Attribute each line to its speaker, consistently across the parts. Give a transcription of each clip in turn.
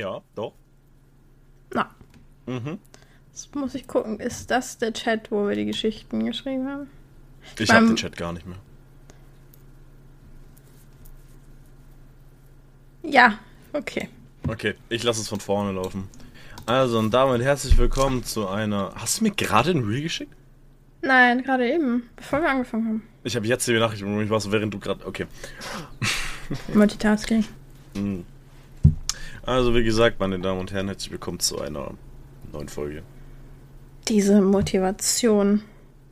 Speaker 1: Ja, doch.
Speaker 2: Na.
Speaker 1: Mhm.
Speaker 2: Jetzt muss ich gucken, ist das der Chat, wo wir die Geschichten geschrieben haben?
Speaker 1: Ich
Speaker 2: Beim-
Speaker 1: habe den Chat gar nicht mehr.
Speaker 2: Ja, okay.
Speaker 1: Okay, ich lasse es von vorne laufen. Also, und damit herzlich willkommen zu einer. Hast du mir gerade ein Reel geschickt?
Speaker 2: Nein, gerade eben, bevor wir angefangen haben.
Speaker 1: Ich habe jetzt die Nachricht um mich was, während du gerade. Okay.
Speaker 2: Multitasking.
Speaker 1: Mhm. Also, wie gesagt, meine Damen und Herren, herzlich willkommen zu einer neuen Folge.
Speaker 2: Diese Motivation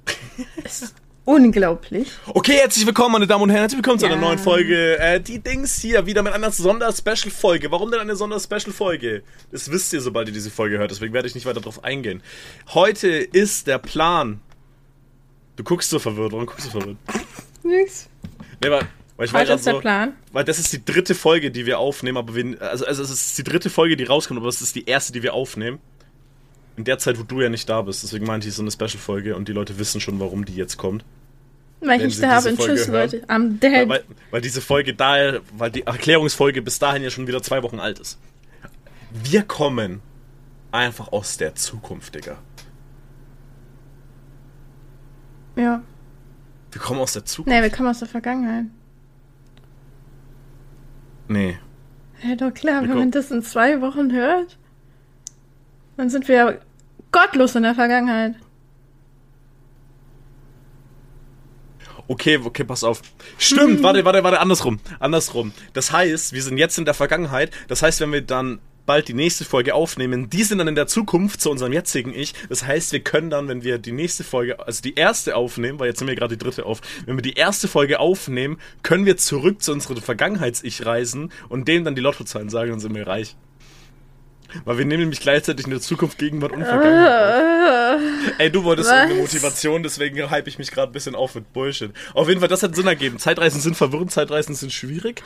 Speaker 2: ist unglaublich.
Speaker 1: Okay, herzlich willkommen, meine Damen und Herren, herzlich willkommen zu einer
Speaker 2: Ja.
Speaker 1: neuen Folge. Äh, die Dings hier wieder mit einer Sonder-Special-Folge. Warum denn eine Sonder-Special-Folge? Das wisst ihr, sobald ihr diese Folge hört, deswegen werde ich nicht weiter drauf eingehen. Heute ist der Plan. Du guckst so verwirrt, warum guckst du verwirrt?
Speaker 2: Nix.
Speaker 1: Nee, weil, weil ich war
Speaker 2: Heute
Speaker 1: grad
Speaker 2: ist der
Speaker 1: so,
Speaker 2: Plan.
Speaker 1: Weil das ist die dritte Folge, die wir aufnehmen, aber wir, also, also es ist die dritte Folge, die rauskommt, aber es ist die erste, die wir aufnehmen. In der Zeit, wo du ja nicht da bist. Deswegen meinte ich so eine Special-Folge und die Leute wissen schon, warum die jetzt kommt.
Speaker 2: Weil ich nicht da.
Speaker 1: Folge
Speaker 2: Tschüss,
Speaker 1: hören.
Speaker 2: Leute. I'm
Speaker 1: Weil,
Speaker 2: dead.
Speaker 1: weil, weil diese Folge da, weil die Erklärungsfolge bis dahin ja schon wieder zwei Wochen alt ist. Wir kommen einfach aus der Zukunft, Digga.
Speaker 2: Ja.
Speaker 1: Wir kommen aus der Zukunft.
Speaker 2: Nee, wir kommen aus der Vergangenheit.
Speaker 1: Nee.
Speaker 2: Ja, doch klar, wenn man das in zwei Wochen hört, dann sind wir ja gottlos in der Vergangenheit.
Speaker 1: Okay, okay, pass auf. Stimmt, warte, warte, warte, andersrum. Andersrum. Das heißt, wir sind jetzt in der Vergangenheit. Das heißt, wenn wir dann bald die nächste Folge aufnehmen, die sind dann in der Zukunft zu unserem jetzigen Ich. Das heißt, wir können dann, wenn wir die nächste Folge, also die erste aufnehmen, weil jetzt sind wir gerade die dritte auf, wenn wir die erste Folge aufnehmen, können wir zurück zu unserem Vergangenheits-Ich reisen und denen dann die Lottozahlen sagen, dann sind wir reich. Weil wir nehmen nämlich gleichzeitig in der Zukunft, Gegenwart und Vergangenheit. auf. Ey, du wolltest irgendeine Motivation, deswegen hype ich mich gerade ein bisschen auf mit Bullshit. Auf jeden Fall, das hat Sinn ergeben. Zeitreisen sind verwirrend, Zeitreisen sind schwierig.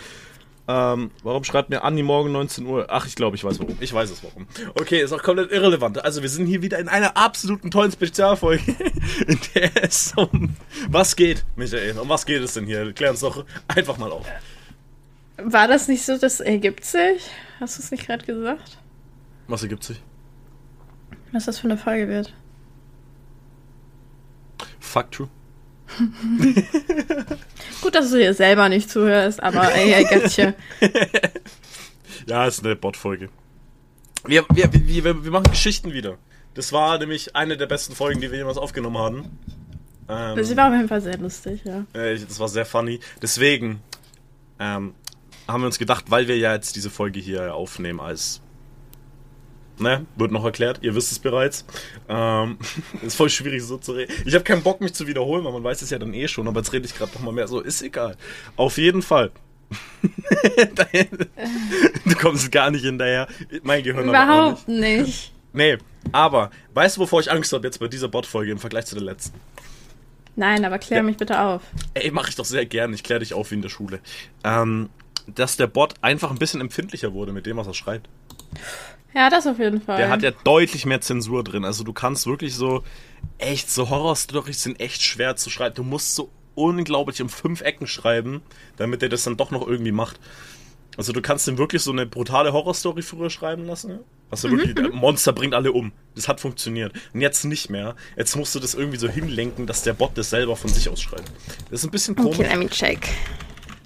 Speaker 1: Ähm, warum schreibt mir Anni morgen 19 Uhr? Ach, ich glaube, ich weiß warum. Ich weiß es warum. Okay, ist auch komplett irrelevant. Also, wir sind hier wieder in einer absoluten tollen Spezialfolge, in der es um was geht, Michael. Um was geht es denn hier? Klär uns doch einfach mal auf.
Speaker 2: War das nicht so, das ergibt sich? Hast du es nicht gerade gesagt?
Speaker 1: Was ergibt sich?
Speaker 2: Was das für eine Folge wird?
Speaker 1: Fuck true.
Speaker 2: Gut, dass du dir selber nicht zuhörst, aber ey, get you.
Speaker 1: Ja, ist eine Bot-Folge. Wir, wir, wir, wir, machen Geschichten wieder. Das war nämlich eine der besten Folgen, die wir jemals aufgenommen haben. Ähm,
Speaker 2: Sie war auf jeden Fall sehr lustig, ja.
Speaker 1: äh, das war sehr funny. Deswegen ähm, haben wir uns gedacht, weil wir ja jetzt diese Folge hier aufnehmen als. Ne, wird noch erklärt, ihr wisst es bereits. Ähm, ist voll schwierig so zu reden. Ich habe keinen Bock, mich zu wiederholen, weil man weiß es ja dann eh schon, aber jetzt rede ich gerade noch mal mehr so. Ist egal. Auf jeden Fall. du kommst gar nicht hinterher. Mein Gehirn aber auch nicht.
Speaker 2: Überhaupt nicht.
Speaker 1: Nee, aber weißt du, wovor ich Angst habe jetzt bei dieser Bot-Folge im Vergleich zu der letzten?
Speaker 2: Nein, aber klär
Speaker 1: Ja.
Speaker 2: mich bitte auf.
Speaker 1: Ey, mache ich doch sehr gern. Ich kläre dich auf wie in der Schule. Ähm, dass der Bot einfach ein bisschen empfindlicher wurde mit dem, was er schreibt.
Speaker 2: Ja, das auf jeden Fall.
Speaker 1: Der hat ja deutlich mehr Zensur drin. Also du kannst wirklich so, echt, so Horror-Storys sind echt schwer zu schreiben. Du musst so unglaublich um fünf Ecken schreiben, damit er das dann doch noch irgendwie macht. Also du kannst ihm wirklich so eine brutale Horrorstory früher schreiben lassen. Ja? Also wirklich, der Monster bringt alle um. Das hat funktioniert. Und jetzt nicht mehr. Jetzt musst du das irgendwie so hinlenken, dass der Bot das selber von sich aus schreibt. Das ist ein bisschen komisch.
Speaker 2: Okay, let me check.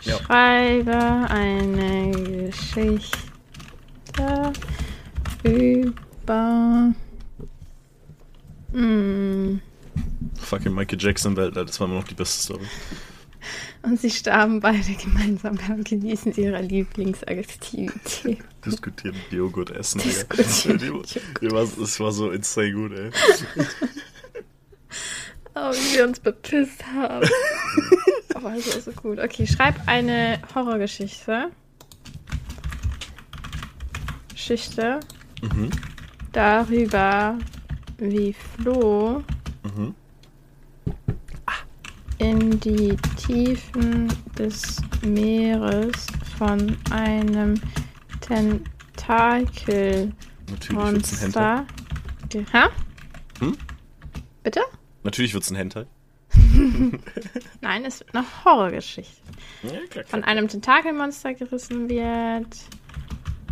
Speaker 1: Ja.
Speaker 2: Schreibe eine Geschichte über. Mm.
Speaker 1: Fucking Michael Jackson Welt, das war immer noch die beste Story.
Speaker 2: Und sie starben beide gemeinsam beim Genießen ihrer Lieblingsaktivität.
Speaker 1: Diskutieren Joghurt essen.
Speaker 2: Diskutieren
Speaker 1: Die-
Speaker 2: Joghurt.
Speaker 1: Das war so insane gut, ey.
Speaker 2: Oh, wie wir uns bepisst haben. Aber es war so gut. Okay, schreib eine Horrorgeschichte. Geschichte
Speaker 1: Mhm.
Speaker 2: darüber, wie Flo
Speaker 1: Mhm.
Speaker 2: in die Tiefen des Meeres von einem Tentakelmonster
Speaker 1: Natürlich
Speaker 2: Hä?
Speaker 1: Hm?
Speaker 2: Bitte?
Speaker 1: Natürlich wird's ein Hentai.
Speaker 2: Nein, es wird eine Horrorgeschichte.
Speaker 1: Ja, klar,
Speaker 2: Von
Speaker 1: klar.
Speaker 2: einem Tentakelmonster gerissen wird.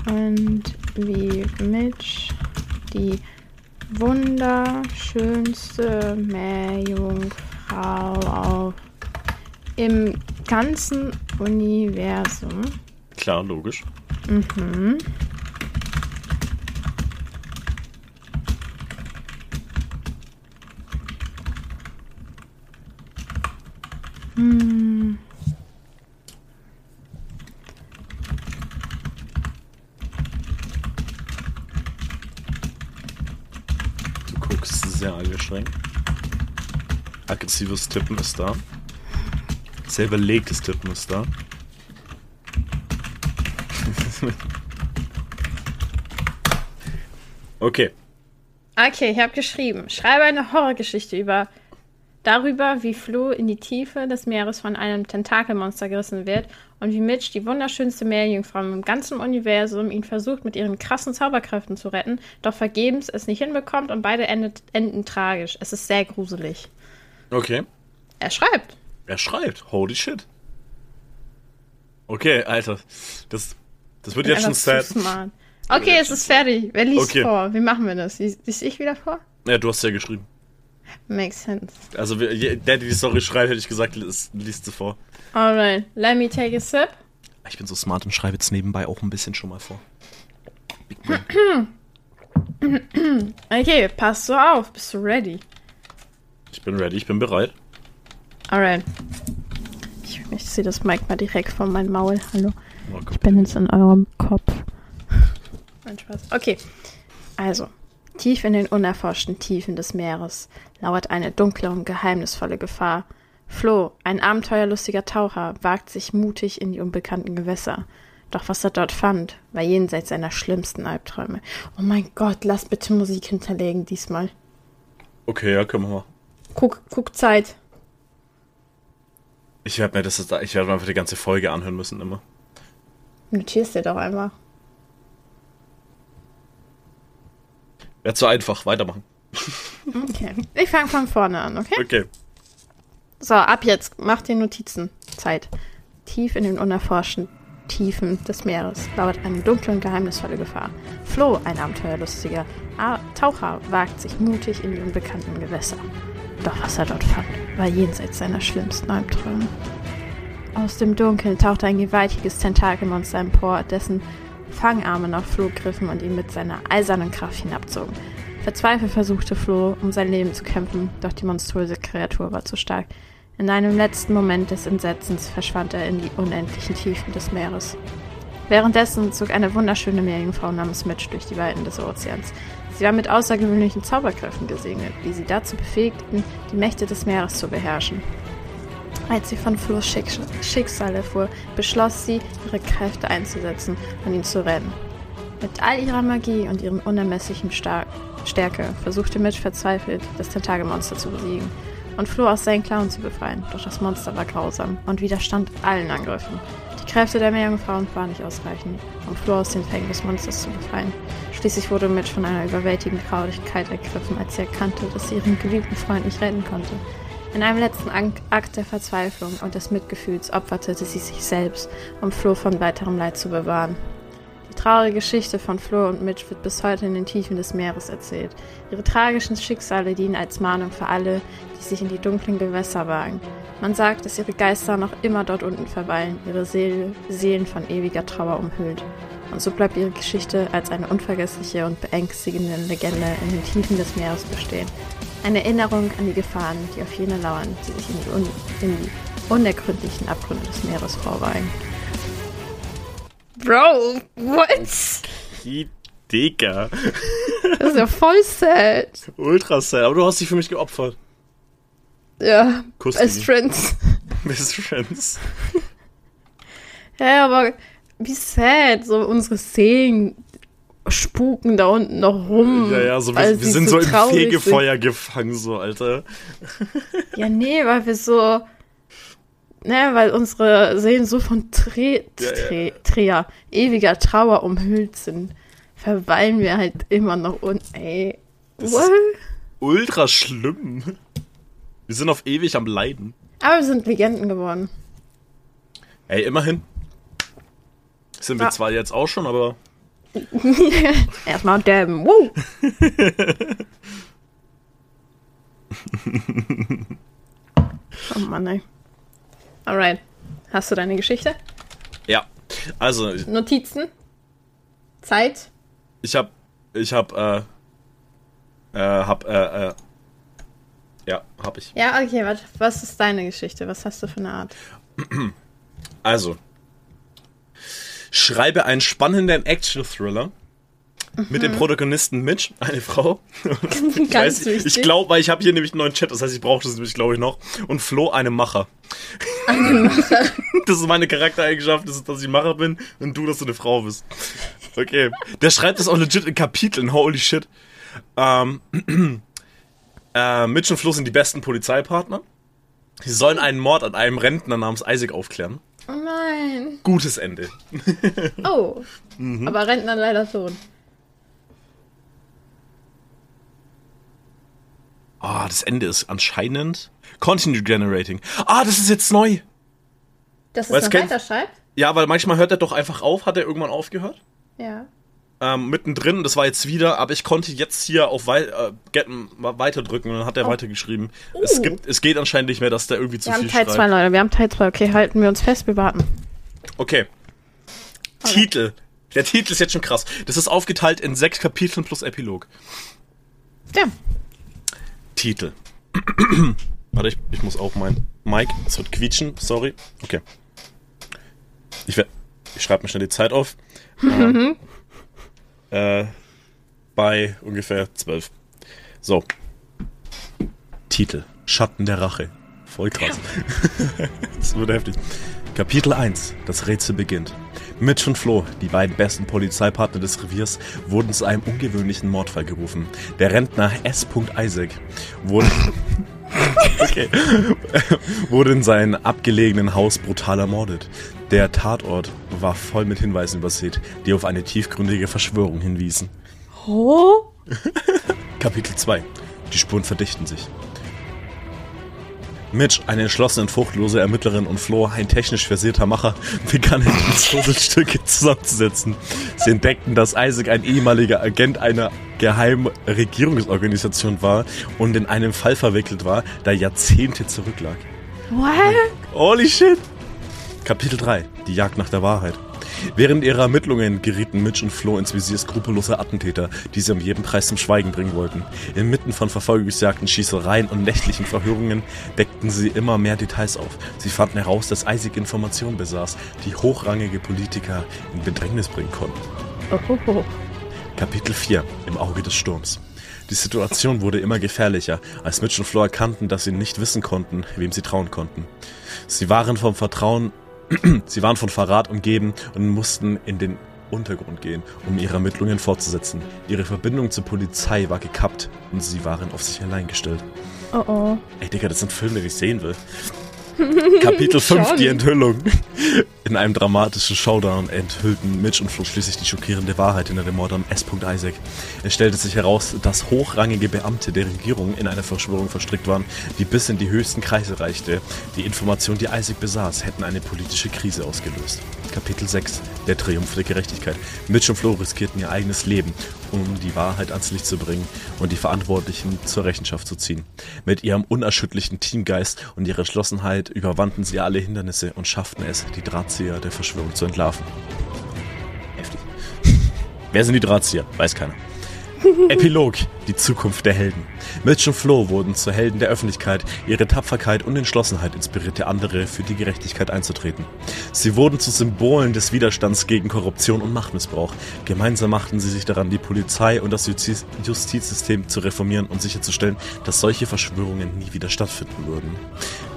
Speaker 2: Und wie Mitch die wunderschönste Meerjungfrau auf im ganzen Universum.
Speaker 1: Klar, logisch.
Speaker 2: Mhm. Hm.
Speaker 1: Du guckst sehr angestrengt. Aggressives Tippen ist da. Sehr überlegtes Tippen ist da. okay.
Speaker 2: Okay, ich habe geschrieben. Schreibe eine Horrorgeschichte über darüber, wie Flo in die Tiefe des Meeres von einem Tentakelmonster gerissen wird und wie Mitch, die wunderschönste Meerjungfrau im ganzen Universum, ihn versucht, mit ihren krassen Zauberkräften zu retten, doch vergebens es nicht hinbekommt und beide endet, enden tragisch. Es ist sehr gruselig.
Speaker 1: Okay.
Speaker 2: Er schreibt.
Speaker 1: Er schreibt. Holy shit. Okay, Alter. Das, das wird jetzt schon sad.
Speaker 2: smart. Okay, es ist fertig. Wer liest
Speaker 1: Okay.
Speaker 2: vor? Wie machen wir das? Lies, lies ich wieder vor?
Speaker 1: Ja, du hast ja geschrieben.
Speaker 2: Makes sense.
Speaker 1: Also, der, der die Story schreibt, hätte ich gesagt, liest, liest sie vor.
Speaker 2: Alright, let me take a sip.
Speaker 1: Ich bin so smart und schreibe jetzt nebenbei auch ein bisschen schon mal vor.
Speaker 2: Okay, pass so auf. Bist du ready?
Speaker 1: Ich bin ready, ich bin bereit.
Speaker 2: Alright. Ich, ich sehe das Mic mal direkt vor meinem Maul. Hallo.
Speaker 1: Oh,
Speaker 2: Ich bin jetzt in eurem Kopf. Mein Spaß. Okay. Also, tief in den unerforschten Tiefen des Meeres lauert eine dunkle und geheimnisvolle Gefahr. Flo, ein abenteuerlustiger Taucher, wagt sich mutig in die unbekannten Gewässer. Doch was er dort fand, war jenseits seiner schlimmsten Albträume. Oh mein Gott, lass bitte Musik hinterlegen diesmal.
Speaker 1: Okay, ja, können wir mal.
Speaker 2: Guck, guck Zeit.
Speaker 1: Ich werde mir das jetzt- ich werde mir einfach die ganze Folge anhören müssen immer.
Speaker 2: Notierst dir doch einmal.
Speaker 1: Wäre zu einfach, weitermachen.
Speaker 2: Okay. Ich fange von vorne an, okay?
Speaker 1: Okay.
Speaker 2: So, ab jetzt, mach dir Notizen. Zeit. Tief in den unerforschten Tiefen des Meeres lauert eine dunkle und geheimnisvolle Gefahr. Flo, ein abenteuerlustiger A Taucher, wagt sich mutig in die unbekannten Gewässer. Doch was er dort fand, war jenseits seiner schlimmsten Albträume. Aus dem Dunkeln tauchte ein gewaltiges Tentakelmonster empor, dessen Fangarme nach Flo griffen und ihn mit seiner eisernen Kraft hinabzogen. Verzweifelt versuchte Flo, um sein Leben zu kämpfen, doch die monströse Kreatur war zu stark. In einem letzten Moment des Entsetzens verschwand er in die unendlichen Tiefen des Meeres. Währenddessen zog eine wunderschöne Meerjungfrau namens Mitch durch die Weiten des Ozeans. Sie war mit außergewöhnlichen Zauberkräften gesegnet, die sie dazu befähigten, die Mächte des Meeres zu beherrschen. Als sie von Flo's Schicks- Schicksal erfuhr, beschloss sie, ihre Kräfte einzusetzen und ihn zu retten. Mit all ihrer Magie und ihrem unermesslichen Star Stärke versuchte Mitch verzweifelt, das Tentakelmonster zu besiegen und floh aus seinen Klauen zu befreien. Doch das Monster war grausam und widerstand allen Angriffen. Die Kräfte der Meerjungfrauen waren nicht ausreichend, um Flo aus den Fängen des Monsters zu befreien. Schließlich wurde Mitch von einer überwältigenden Traurigkeit ergriffen, als sie erkannte, dass sie ihren geliebten Freund nicht retten konnte. In einem letzten Akt der Verzweiflung und des Mitgefühls opferte sie sich selbst, um Flo von weiterem Leid zu bewahren. Die traurige Geschichte von Flo und Mitch wird bis heute in den Tiefen des Meeres erzählt. Ihre tragischen Schicksale dienen als Mahnung für alle, die sich in die dunklen Gewässer wagen. Man sagt, dass ihre Geister noch immer dort unten verweilen, ihre Seele, Seelen von ewiger Trauer umhüllt. Und so bleibt ihre Geschichte als eine unvergessliche und beängstigende Legende in den Tiefen des Meeres bestehen. Eine Erinnerung an die Gefahren, die auf jene lauern, die sich in die, un in die unergründlichen Abgründe des Meeres vorwagen. Bro, what?
Speaker 1: Die Digga.
Speaker 2: Das ist ja voll sad.
Speaker 1: Ultra sad. Aber du hast dich für mich geopfert.
Speaker 2: Ja,
Speaker 1: Kuss
Speaker 2: Best. Friends.
Speaker 1: Best Friends.
Speaker 2: Ja, aber wie sad. So unsere Seelen spuken da unten noch rum.
Speaker 1: Ja, ja, so wir, wir sind so im
Speaker 2: traurig sind.
Speaker 1: Fegefeuer gefangen, so, Alter.
Speaker 2: Ja, nee, weil wir so. Ne, weil unsere Seelen so von Tre. Tre Trea, ewiger Trauer umhüllt sind, verweilen wir halt immer noch unten. Ey.
Speaker 1: Das
Speaker 2: What?
Speaker 1: Ultra schlimm. Wir sind auf ewig am Leiden.
Speaker 2: Aber wir sind Legenden geworden.
Speaker 1: Ey, immerhin. Sind wir
Speaker 2: Ja.
Speaker 1: zwar jetzt auch schon, aber
Speaker 2: Erstmal dabben. Woo. oh Mann, ey. Alright. Hast du deine Geschichte?
Speaker 1: Ja. Also,
Speaker 2: Notizen? Zeit?
Speaker 1: ich hab, ich hab, äh, äh, hab, äh, äh, ja, hab ich.
Speaker 2: Ja, okay, warte. Was ist deine Geschichte? Was hast du für eine Art?
Speaker 1: Also, schreibe einen spannenden Action-Thriller mit dem Protagonisten Mitch, eine Frau. ich
Speaker 2: Ganz
Speaker 1: weiß, ich glaube, weil ich habe hier nämlich einen neuen Chat, das heißt, ich brauche das nämlich, glaube ich, noch. Und Flo, eine Macher. das ist meine Charaktereigenschaft, das ist, dass ich Macher bin und du, dass du eine Frau bist. Okay. Der schreibt das auch legit in Kapiteln, holy shit. Ähm, äh, Mitch und Flo sind die besten Polizeipartner. Sie sollen einen Mord an einem Rentner namens Isaac aufklären.
Speaker 2: Oh nein.
Speaker 1: Gutes Ende.
Speaker 2: Oh.
Speaker 1: Mhm.
Speaker 2: Aber Rentner leider tot.
Speaker 1: Ah, das Ende ist anscheinend Continue Generating. Ah, das ist jetzt neu.
Speaker 2: Dass es
Speaker 1: Was
Speaker 2: noch weiter schreibt?
Speaker 1: Ja, weil manchmal hört er doch einfach auf. Hat er irgendwann aufgehört?
Speaker 2: Ja.
Speaker 1: Ähm, mittendrin, das war jetzt wieder, aber ich konnte jetzt hier auf wei äh, get, weiter drücken und dann hat er weitergeschrieben. Es
Speaker 2: Oh.
Speaker 1: gibt, es geht anscheinend nicht mehr, dass der irgendwie zu
Speaker 2: Wir haben
Speaker 1: viel
Speaker 2: Teil
Speaker 1: schreibt.
Speaker 2: 2, Leute. Wir haben Teil 2. Okay, halten wir uns fest, wir warten.
Speaker 1: Okay. Titel. Der Titel ist jetzt schon krass. Das ist aufgeteilt in sechs Kapiteln plus Epilog.
Speaker 2: Ja.
Speaker 1: Titel. Warte, ich, ich muss auch mein Mic. Es wird quietschen, sorry. Okay. Ich, ich schreibe mir schnell die Zeit auf. Ähm, äh, bei ungefähr zwölf. So. Titel. Schatten der Rache. Voll krass. das wird heftig. Kapitel 1. Das Rätsel beginnt. Mitch und Flo, die beiden besten Polizeipartner des Reviers, wurden zu einem ungewöhnlichen Mordfall gerufen. Der Rentner S. Isaac wurde, okay, wurde in seinem abgelegenen Haus brutal ermordet. Der Tatort war voll mit Hinweisen übersät, die auf eine tiefgründige Verschwörung hinwiesen.
Speaker 2: Oh?
Speaker 1: Kapitel 2. Die Spuren verdichten sich. Mitch, eine entschlossene und fruchtlose Ermittlerin und Flo, ein technisch versierter Macher, begannen die Puzzlestücke zusammenzusetzen. Sie entdeckten, dass Isaac ein ehemaliger Agent einer geheimen Regierungsorganisation war und in einem Fall verwickelt war, der Jahrzehnte zurücklag.
Speaker 2: What?
Speaker 1: Holy shit! Kapitel 3. Die Jagd nach der Wahrheit. Während ihrer Ermittlungen gerieten Mitch und Flo ins Visier skrupelloser Attentäter, die sie um jeden Preis zum Schweigen bringen wollten. Inmitten von Verfolgungsjagden, Schießereien und nächtlichen Verhörungen deckten sie immer mehr Details auf. Sie fanden heraus, dass Isaac Informationen besaß, die hochrangige Politiker in Bedrängnis bringen konnten.
Speaker 2: Oh, oh, oh.
Speaker 1: Kapitel 4 Im Auge des Sturms. Die Situation wurde immer gefährlicher, als Mitch und Flo erkannten, dass sie nicht wissen konnten, wem sie trauen konnten. Sie waren vom Vertrauen, sie waren von Verrat umgeben und mussten in den Untergrund gehen, um ihre Ermittlungen fortzusetzen. Ihre Verbindung zur Polizei war gekappt und sie waren auf sich allein gestellt.
Speaker 2: Oh, oh.
Speaker 1: Ey, Digga, das sind Filme, die ich sehen will. Kapitel 5,
Speaker 2: Schon.
Speaker 1: die Enthüllung. In einem dramatischen Showdown enthüllten Mitch und Flo schließlich die schockierende Wahrheit hinter dem Mord an S. Isaac. Es stellte sich heraus, dass hochrangige Beamte der Regierung in eine Verschwörung verstrickt waren, die bis in die höchsten Kreise reichte. Die Informationen, die Isaac besaß, hätten eine politische Krise ausgelöst. Kapitel 6. Der Triumph der Gerechtigkeit. Mitch und Flo riskierten ihr eigenes Leben, um die Wahrheit ans Licht zu bringen und die Verantwortlichen zur Rechenschaft zu ziehen. Mit ihrem unerschütterlichen Teamgeist und ihrer Entschlossenheit überwanden sie alle Hindernisse und schafften es, die Drahtzieher der Verschwörung zu entlarven. Heftig. Wer sind die Drahtzieher? Weiß keiner. Epilog, die Zukunft der Helden. Mitch und Flo wurden zu Helden der Öffentlichkeit. Ihre Tapferkeit und Entschlossenheit inspirierte andere, für die Gerechtigkeit einzutreten. Sie wurden zu Symbolen des Widerstands gegen Korruption und Machtmissbrauch. Gemeinsam machten sie sich daran, die Polizei und das Justiz Justizsystem zu reformieren und sicherzustellen, dass solche Verschwörungen nie wieder stattfinden würden.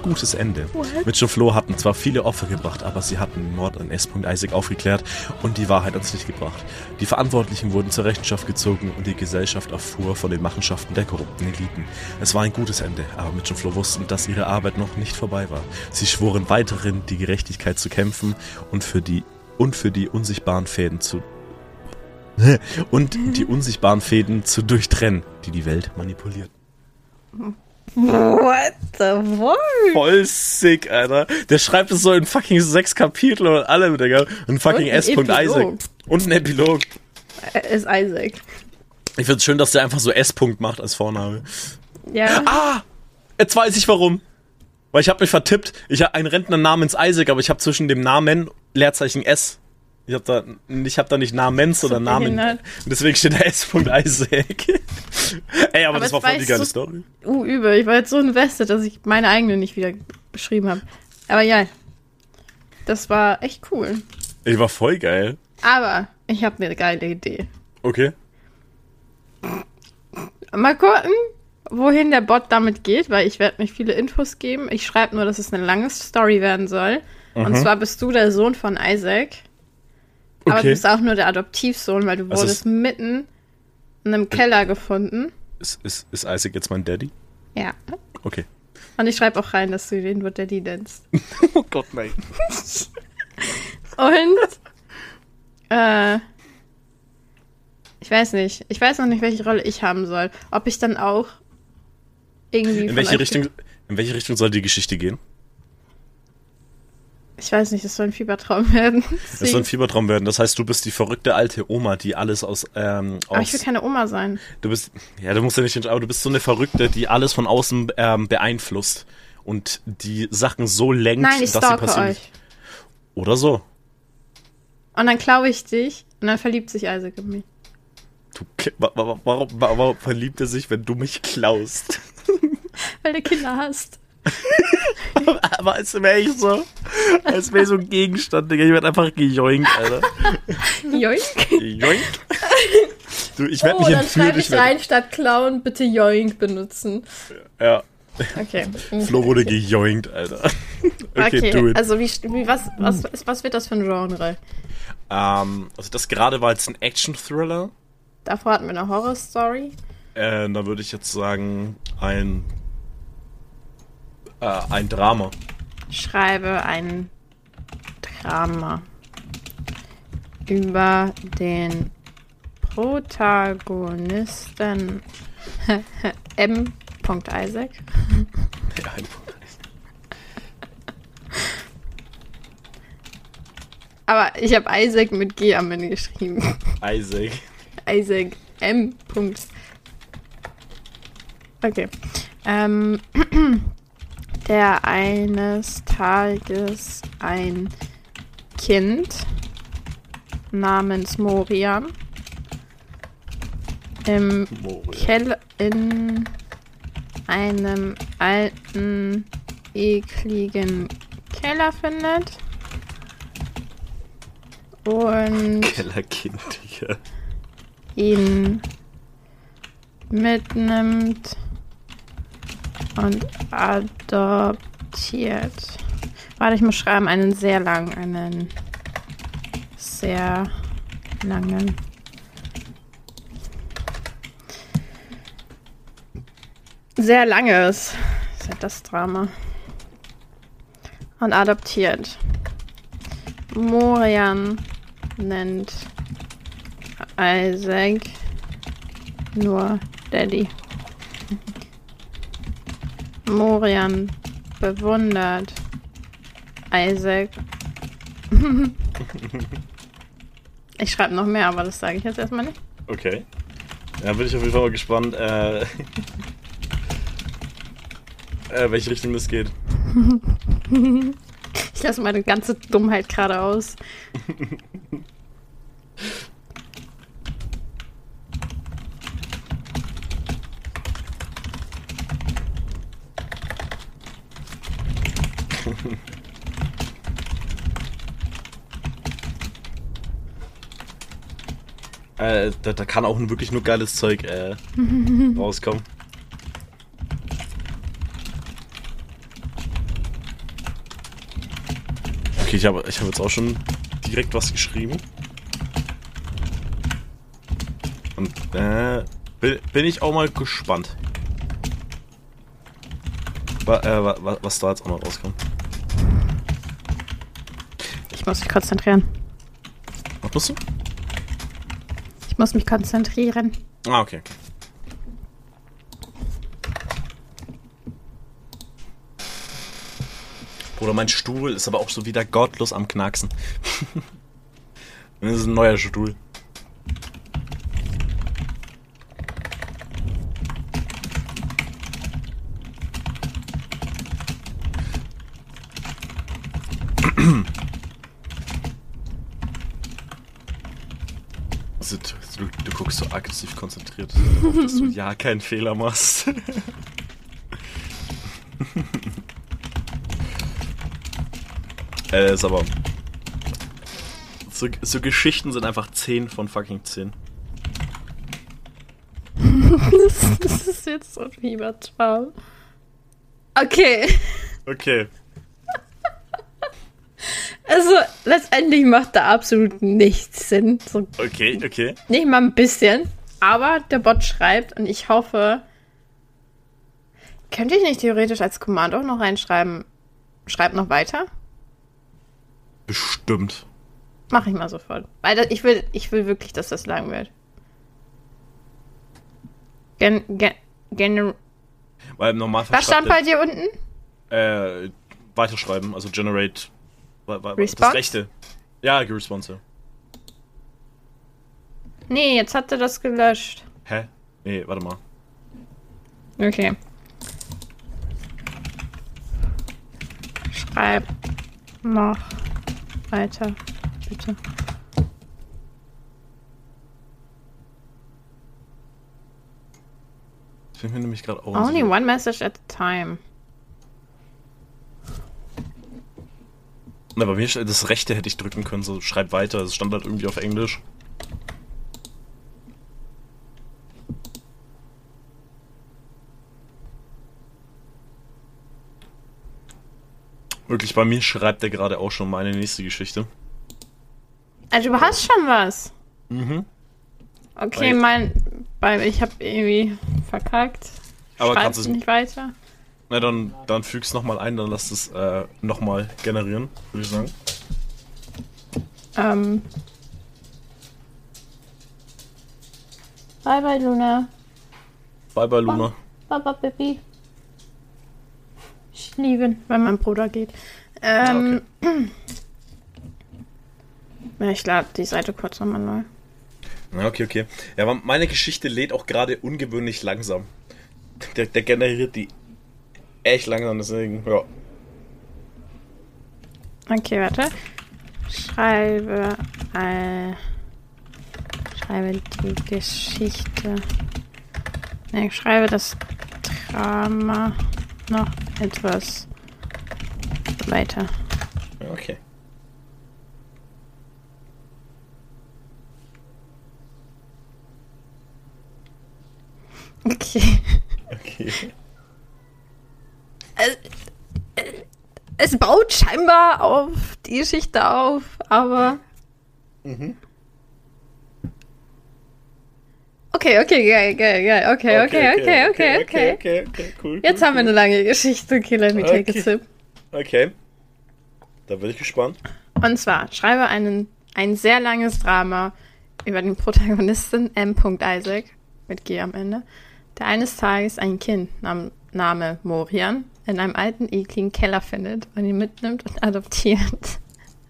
Speaker 1: Gutes Ende. Mitch und Flo hatten zwar viele Opfer gebracht, aber sie hatten den Mord an S. Isaac aufgeklärt und die Wahrheit ans Licht gebracht. Die Verantwortlichen wurden zur Rechenschaft gezogen und die Gesellschaft erfuhr von den Machenschaften der korrupten Eliten. Es war ein gutes Ende, aber Mitch und Flo wussten, dass ihre Arbeit noch nicht vorbei war. Sie schworen weiterhin, die Gerechtigkeit zu kämpfen und für die und für die unsichtbaren Fäden zu und die unsichtbaren Fäden zu durchtrennen, die die Welt manipuliert.
Speaker 2: What the fuck?
Speaker 1: Voll sick, Alter. Der schreibt es so in fucking sechs Kapitel und alle, Digga. Und fucking
Speaker 2: Und ein
Speaker 1: S. Isaac.
Speaker 2: Epilog.
Speaker 1: Und ein Epilog.
Speaker 2: Er ist Isaac.
Speaker 1: Ich finde es schön, dass der einfach so S-Punkt macht als Vorname.
Speaker 2: Ja.
Speaker 1: Ah! Jetzt weiß ich warum. Weil ich habe mich vertippt. Ich habe einen Rentner namens Isaac, aber ich habe zwischen dem Namen Leerzeichen S. Ich habe da, ich hab da nicht Namens oder Namen.
Speaker 2: behindert.
Speaker 1: Und deswegen steht da S. Isaac. Ey, aber,
Speaker 2: Aber
Speaker 1: das war voll die geile
Speaker 2: so-
Speaker 1: Story.
Speaker 2: Uh, übel. Ich war jetzt so invested, dass ich meine eigene nicht wieder beschrieben habe. Aber ja. Das war echt cool.
Speaker 1: Ey, war voll geil.
Speaker 2: Aber ich habe eine geile Idee.
Speaker 1: Okay.
Speaker 2: Mal gucken, wohin der Bot damit geht, weil ich werde nicht viele Infos geben. Ich schreibe nur, dass es eine lange Story werden soll. Und
Speaker 1: Mhm.
Speaker 2: zwar bist du der Sohn von Isaac. Aber du
Speaker 1: Okay.
Speaker 2: bist auch nur der Adoptivsohn, weil du
Speaker 1: Also
Speaker 2: wurdest
Speaker 1: es-
Speaker 2: mitten in einem Keller gefunden.
Speaker 1: Ist, ist, ist Isaac jetzt mein Daddy?
Speaker 2: Ja.
Speaker 1: Okay.
Speaker 2: Und ich schreibe auch rein, dass du den nur Daddy nennst.
Speaker 1: Oh Gott, nein.
Speaker 2: Und äh, ich weiß nicht. Ich weiß noch nicht, welche Rolle ich haben soll. Ob ich dann auch irgendwie.
Speaker 1: In welche Richtung, in welche Richtung soll die Geschichte gehen?
Speaker 2: Ich weiß nicht, das soll ein Fiebertraum werden.
Speaker 1: Es soll ein Fiebertraum werden. Das heißt, du bist die verrückte alte Oma, die alles aus, ähm,
Speaker 2: Aber ich will
Speaker 1: aus
Speaker 2: keine Oma sein.
Speaker 1: du bist, ja, du musst ja nicht, aber du bist so eine Verrückte, die alles von außen ähm, beeinflusst und die Sachen so lenkt,
Speaker 2: Nein, ich
Speaker 1: dass sie passieren.
Speaker 2: euch.
Speaker 1: Oder so.
Speaker 2: Und dann klaue ich dich und dann verliebt sich Isaac in mich.
Speaker 1: Du, wa- wa- wa- warum, wa- warum verliebt er sich, wenn du mich klaust?
Speaker 2: Weil der Kinder hasst.
Speaker 1: Aber als wäre ich so, als wäre ich so ein Gegenstand, Digga. Ich werde einfach gejoinkt, Alter.
Speaker 2: Joink.
Speaker 1: Joink. Du, ich werde
Speaker 2: Oh,
Speaker 1: mich
Speaker 2: dann schreibe
Speaker 1: Ich
Speaker 2: rein, statt klauen, bitte Joink benutzen.
Speaker 1: ja.
Speaker 2: Okay.
Speaker 1: Flo wurde gejoinkt, Alter. Okay,
Speaker 2: Okay,
Speaker 1: do it.
Speaker 2: also wie, wie was, was, was wird das für ein Genre?
Speaker 1: Ähm, also das gerade war jetzt ein Action-Thriller.
Speaker 2: Davor hatten wir eine Horror-Story.
Speaker 1: Äh, da würde ich jetzt sagen, ein äh, ein Drama.
Speaker 2: Schreibe ein Drama über den Protagonisten M. Isaac.
Speaker 1: Ja.
Speaker 2: Aber ich habe Isaac mit G am Ende geschrieben.
Speaker 1: Isaac.
Speaker 2: Isaac M. Okay. Ähm, der eines Tages ein Kind namens Morian im
Speaker 1: Moria.
Speaker 2: Keller in einem alten, ekligen Keller findet. Und
Speaker 1: Kellerkind, Digga.
Speaker 2: ihn mitnimmt und adoptiert. Warte, ich muss schreiben, einen sehr langen, einen sehr langen. Sehr langes. Ist ja das Drama. Und adoptiert. Morian nennt Isaac nur Daddy. Morian bewundert Isaac. ich schreibe noch mehr, aber das sage ich jetzt erstmal nicht.
Speaker 1: Okay. Ja, bin ich auf jeden Fall mal gespannt, äh, äh, welche Richtung das geht.
Speaker 2: Ich lasse meine ganze Dummheit gerade aus.
Speaker 1: Äh, da, da kann auch wirklich nur geiles Zeug äh, rauskommen. Okay, ich habe ich hab jetzt auch schon direkt was geschrieben. Und äh, bin, bin ich auch mal gespannt. Wa, äh, wa, wa- was da jetzt auch noch rauskommt.
Speaker 2: Ich muss mich konzentrieren.
Speaker 1: Was musst du?
Speaker 2: Ich muss mich konzentrieren.
Speaker 1: Ah, okay. Bruder, mein Stuhl ist aber auch so wieder gottlos am Knacksen. das ist ein neuer Stuhl. Also du, du guckst so aggressiv konzentriert, darauf, dass du ja keinen Fehler machst. äh, ist aber. So, so Geschichten sind einfach 10 von fucking 10.
Speaker 2: das, das ist jetzt so ein Fiebertraum. Okay.
Speaker 1: Okay.
Speaker 2: Also, letztendlich macht da absolut nichts Sinn. So
Speaker 1: Okay, okay.
Speaker 2: nicht mal ein bisschen. Aber der Bot schreibt und ich hoffe. Könnte ich nicht theoretisch als Command auch noch reinschreiben? Schreib noch weiter?
Speaker 1: Bestimmt.
Speaker 2: Mach ich mal sofort. Weil ich, will, ich will wirklich, dass das lang wird. Gen, gen, gen,
Speaker 1: Weil im Normalfall
Speaker 2: was stand bei dir unten?
Speaker 1: äh, weiterschreiben, also generate
Speaker 2: Response?
Speaker 1: das Rechte. Ja, response.
Speaker 2: Nee, jetzt hat er das gelöscht.
Speaker 1: Hä? Nee, warte mal.
Speaker 2: Okay. Schreib noch weiter, bitte.
Speaker 1: Ich bin mir nämlich gerade auch
Speaker 2: Only one message at a time.
Speaker 1: Na, bei mir das Rechte hätte ich drücken können, so schreib weiter. Es stand halt irgendwie auf Englisch. Wirklich, bei mir schreibt er gerade auch schon meine nächste Geschichte.
Speaker 2: Also du hast schon was.
Speaker 1: Mhm.
Speaker 2: Okay, mein, bei, ich habe irgendwie verkackt.
Speaker 1: Aber
Speaker 2: Schreibst
Speaker 1: kannst
Speaker 2: du nicht weiter?
Speaker 1: Na, dann, dann füg's nochmal ein, dann lass es äh, nochmal generieren, würde ich sagen.
Speaker 2: Ähm. Bye bye, Luna.
Speaker 1: Bye bye, Luna.
Speaker 2: Baba Baby. Ich liebe, wenn mein Bruder geht. Ähm, ja, ich lade die Seite kurz nochmal neu.
Speaker 1: Ja, okay, okay. Ja, aber meine Geschichte lädt auch gerade ungewöhnlich langsam. Der, der generiert die echt langsam, deswegen, ja.
Speaker 2: Okay, warte. Schreibe, äh, schreibe die Geschichte. Ne, schreibe das Drama noch etwas weiter.
Speaker 1: okay.
Speaker 2: Okay.
Speaker 1: Okay.
Speaker 2: Es baut scheinbar auf die Geschichte auf, aber.
Speaker 1: Mhm.
Speaker 2: Okay, okay, geil, geil, geil. Okay, okay, okay, okay, okay.
Speaker 1: okay, okay, cool.
Speaker 2: Jetzt haben wir eine lange Geschichte. Okay, let me take
Speaker 1: Okay.
Speaker 2: a sip.
Speaker 1: Okay. Da bin ich gespannt.
Speaker 2: Und zwar, schreibe einen, ein sehr langes Drama über den Protagonisten M. Isaac, mit G am Ende, der eines Tages ein Kind nam, Name Morian in einem alten, ekligen Keller findet und ihn mitnimmt und adoptiert.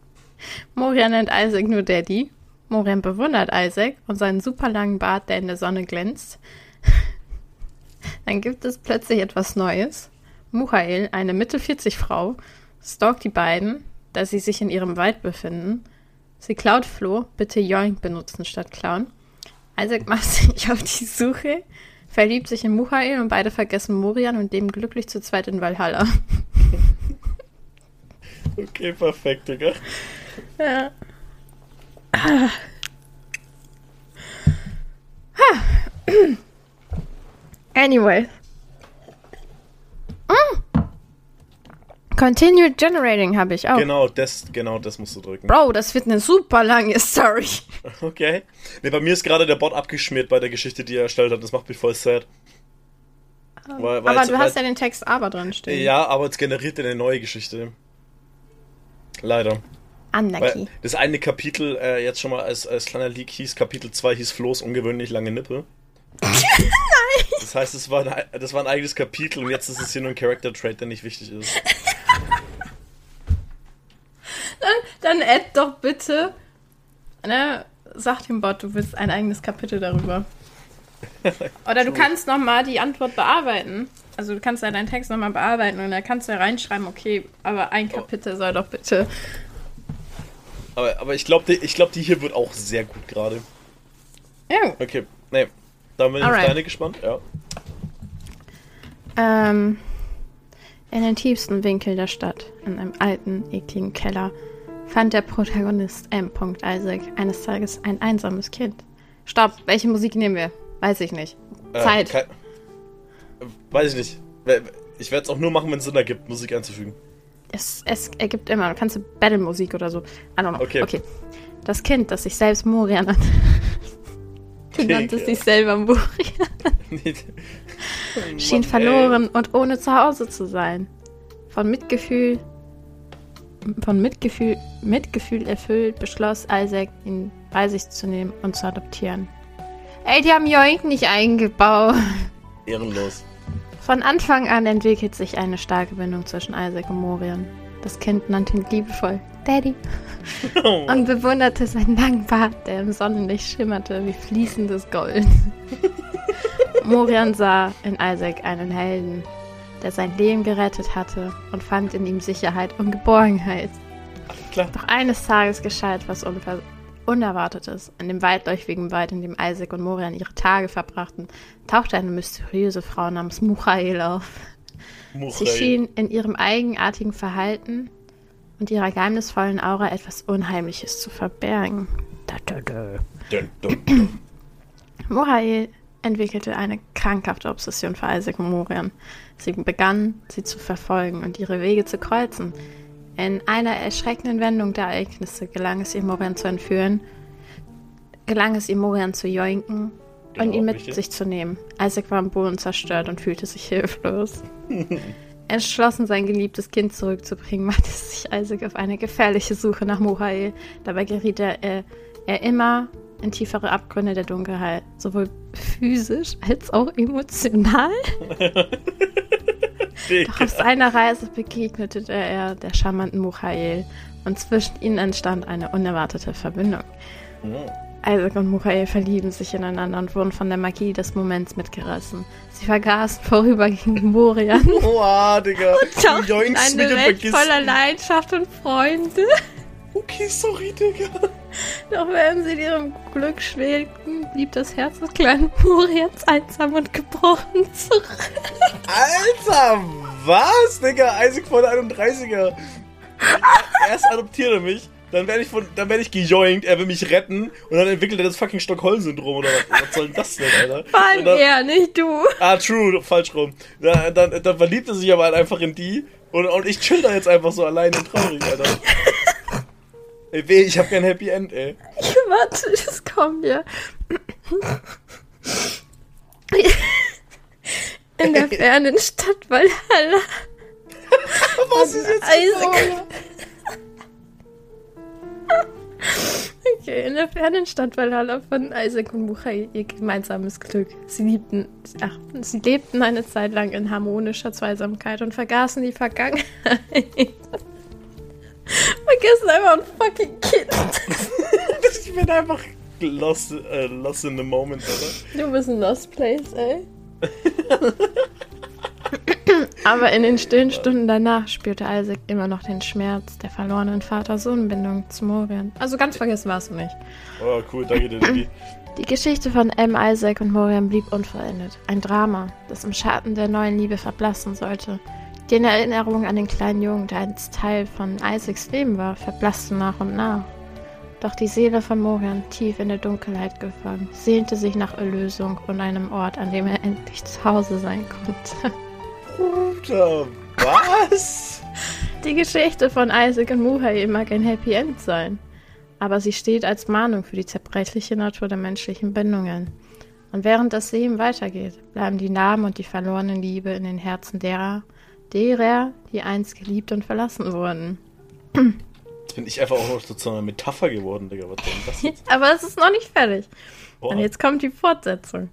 Speaker 2: Morian nennt Isaac nur Daddy. Morian bewundert Isaac und seinen super langen Bart, der in der Sonne glänzt. Dann gibt es plötzlich etwas Neues. Michael, eine Mitte-40-Frau, stalkt die beiden, da sie sich in ihrem Wald befinden. Sie klaut Flo, bitte Yoink benutzen statt klauen. Isaac macht sich auf die Suche, verliebt sich in Michael und beide vergessen Morian und leben glücklich zu zweit in Valhalla.
Speaker 1: Okay, perfekt, Digga.
Speaker 2: Ja. Anyway. Mm. Continue generating habe ich auch.
Speaker 1: Genau, das, genau das musst du drücken.
Speaker 2: Bro, das wird eine super lange Story.
Speaker 1: Okay. Ne, bei mir ist gerade der Bot abgeschmiert bei der Geschichte, die er erstellt hat. Das macht mich voll sad. Weil, weil
Speaker 2: Aber du hast
Speaker 1: weil-
Speaker 2: ja den Text aber drin stehen.
Speaker 1: Ja, aber jetzt generiert er eine neue Geschichte. Leider. Weil das eine Kapitel äh, jetzt schon mal als, als kleiner Leak hieß, Kapitel 2 hieß Flo's ungewöhnlich lange Nippe. Nein! Das heißt, es war ein, das war ein eigenes Kapitel und jetzt ist es hier nur ein Character Trait, der nicht wichtig ist.
Speaker 2: Dann add doch bitte, ne, sag dem Bot, du willst ein eigenes Kapitel darüber. Oder du kannst nochmal die Antwort bearbeiten. Also du kannst ja deinen Text nochmal bearbeiten und da kannst du ja reinschreiben, okay, aber ein Kapitel soll doch bitte.
Speaker 1: Aber, aber ich glaube, die, ich glaub, die hier wird auch sehr gut gerade.
Speaker 2: Ja.
Speaker 1: Okay, nee. Dann bin ich
Speaker 2: Alright.
Speaker 1: auf deine gespannt. Ja.
Speaker 2: Ähm, in den tiefsten Winkel der Stadt, in einem alten, ekligen Keller, fand der Protagonist M. Isaac eines Tages ein einsames Kind. Stopp, welche Musik nehmen wir? Weiß ich nicht.
Speaker 1: Äh,
Speaker 2: Zeit.
Speaker 1: äh, weiß ich nicht. Ich werde es auch nur machen, wenn es Sinn ergibt, Musik einzufügen.
Speaker 2: Es, es ergibt immer, du kannst Battle-Musik oder so. I don't know.
Speaker 1: Okay.
Speaker 2: okay. Das Kind, das sich selbst Moria nannte. Du nanntest dich selber Moria. schien verloren und ohne Zuhause zu sein. Von Mitgefühl, von Mitgefühl, Mitgefühl erfüllt, beschloss Isaac, ihn bei sich zu nehmen und zu adoptieren. Ey, die haben Joink nicht eingebaut.
Speaker 1: Ehrenlos.
Speaker 2: Von Anfang an entwickelt sich eine starke Bindung zwischen Isaac und Morian. Das Kind nannte ihn liebevoll Daddy und bewunderte seinen langen Bart, der im Sonnenlicht schimmerte wie fließendes Gold. Morian sah in Isaac einen Helden, der sein Leben gerettet hatte und fand in ihm Sicherheit und Geborgenheit.
Speaker 1: Klar.
Speaker 2: Doch eines Tages geschah etwas Unver Unerwartetes. In dem weitläufigen Wald, in dem Isaac und Morian ihre Tage verbrachten, tauchte eine mysteriöse Frau namens Muchael auf. Sie
Speaker 1: Muchai.
Speaker 2: schien in ihrem eigenartigen Verhalten und ihrer geheimnisvollen Aura etwas Unheimliches zu verbergen. Da, da, da. Morael entwickelte eine krankhafte Obsession für Isaac und Morian. Sie begann, sie zu verfolgen und ihre Wege zu kreuzen. In einer erschreckenden Wendung der Ereignisse gelang es ihr, Morian zu entführen, gelang es ihr, Morian zu joinken und
Speaker 1: Genau,
Speaker 2: ihn mit
Speaker 1: richtig.
Speaker 2: sich zu nehmen. Isaac war am Boden zerstört und fühlte sich hilflos. Entschlossen, sein geliebtes Kind zurückzubringen, machte sich Isaac auf eine gefährliche Suche nach Mohael. Dabei geriet er, er, er immer in tiefere Abgründe der Dunkelheit, sowohl physisch als auch emotional. Doch auf seiner Reise begegnete er der charmanten Muchael und zwischen ihnen entstand eine unerwartete Verbindung. Isaac und Muchael verlieben sich ineinander und wurden von der Magie des Moments mitgerissen. Sie vergaßen vorübergehend Morian
Speaker 1: Oha, Digga.
Speaker 2: tauchten in eine
Speaker 1: und
Speaker 2: Welt voller Leidenschaft und Freunde.
Speaker 1: Okay, sorry, Digga.
Speaker 2: Doch während sie in ihrem Glück schwelgten, blieb das Herz des kleinen Morians einsam und gebrochen zurück.
Speaker 1: Alter, was, Digga? Isaac von 31er. Erst adoptiert er mich, dann werde ich von, dann werde ich gejoinkt, er will mich retten und dann entwickelt er das fucking Stockholm-Syndrom oder was, was soll denn das denn, Alter?
Speaker 2: Vor
Speaker 1: dann,
Speaker 2: er, nicht du.
Speaker 1: Ah, true, falsch rum. Dann, dann, dann verliebt er sich aber halt einfach in die und, und ich chill da jetzt einfach so allein und traurig, Alter. Ey, weh, ich hab kein Happy End, ey.
Speaker 2: Warte, das kommt ja. In der fernen Stadt Valhalla.
Speaker 1: Was ist jetzt
Speaker 2: Isaac. Okay, in der fernen Stadt Valhalla fanden Isaac und Muchai ihr gemeinsames Glück. Sie liebten, ach, sie lebten eine Zeit lang in harmonischer Zweisamkeit und vergaßen die Vergangenheit. Vergessen einfach ein fucking Kind.
Speaker 1: Ich bin einfach lost, äh, lost in the moment, Alter.
Speaker 2: Du bist ein Lost Place, ey. Aber in den stillen Stunden danach spürte Isaac immer noch den Schmerz der verlorenen Vater-Sohn-Bindung zu Morian. Also ganz vergessen warst du nicht.
Speaker 1: Oh, cool, danke dir, Digi.
Speaker 2: Die Geschichte von M. Isaac und Morian blieb unvollendet. Ein Drama, das im Schatten der neuen Liebe verblassen sollte. Die Erinnerung an den kleinen Jungen, der einst Teil von Isaacs Leben war, verblasste nach und nach. Doch die Seele von Morian, tief in der Dunkelheit gefangen, sehnte sich nach Erlösung und einem Ort, an dem er endlich zu Hause sein konnte.
Speaker 1: Bruder, was?
Speaker 2: Die Geschichte von Isaac und Muhail mag ein Happy End sein, aber sie steht als Mahnung für die zerbrechliche Natur der menschlichen Bindungen. Und während das Leben weitergeht, bleiben die Namen und die verlorene Liebe in den Herzen derer, derer, die einst geliebt und verlassen wurden.
Speaker 1: Jetzt bin ich einfach auch noch so zu einer Metapher geworden, Digga. Was denn das jetzt?
Speaker 2: Aber es ist noch nicht fertig.
Speaker 1: Boah.
Speaker 2: Und jetzt kommt die Fortsetzung.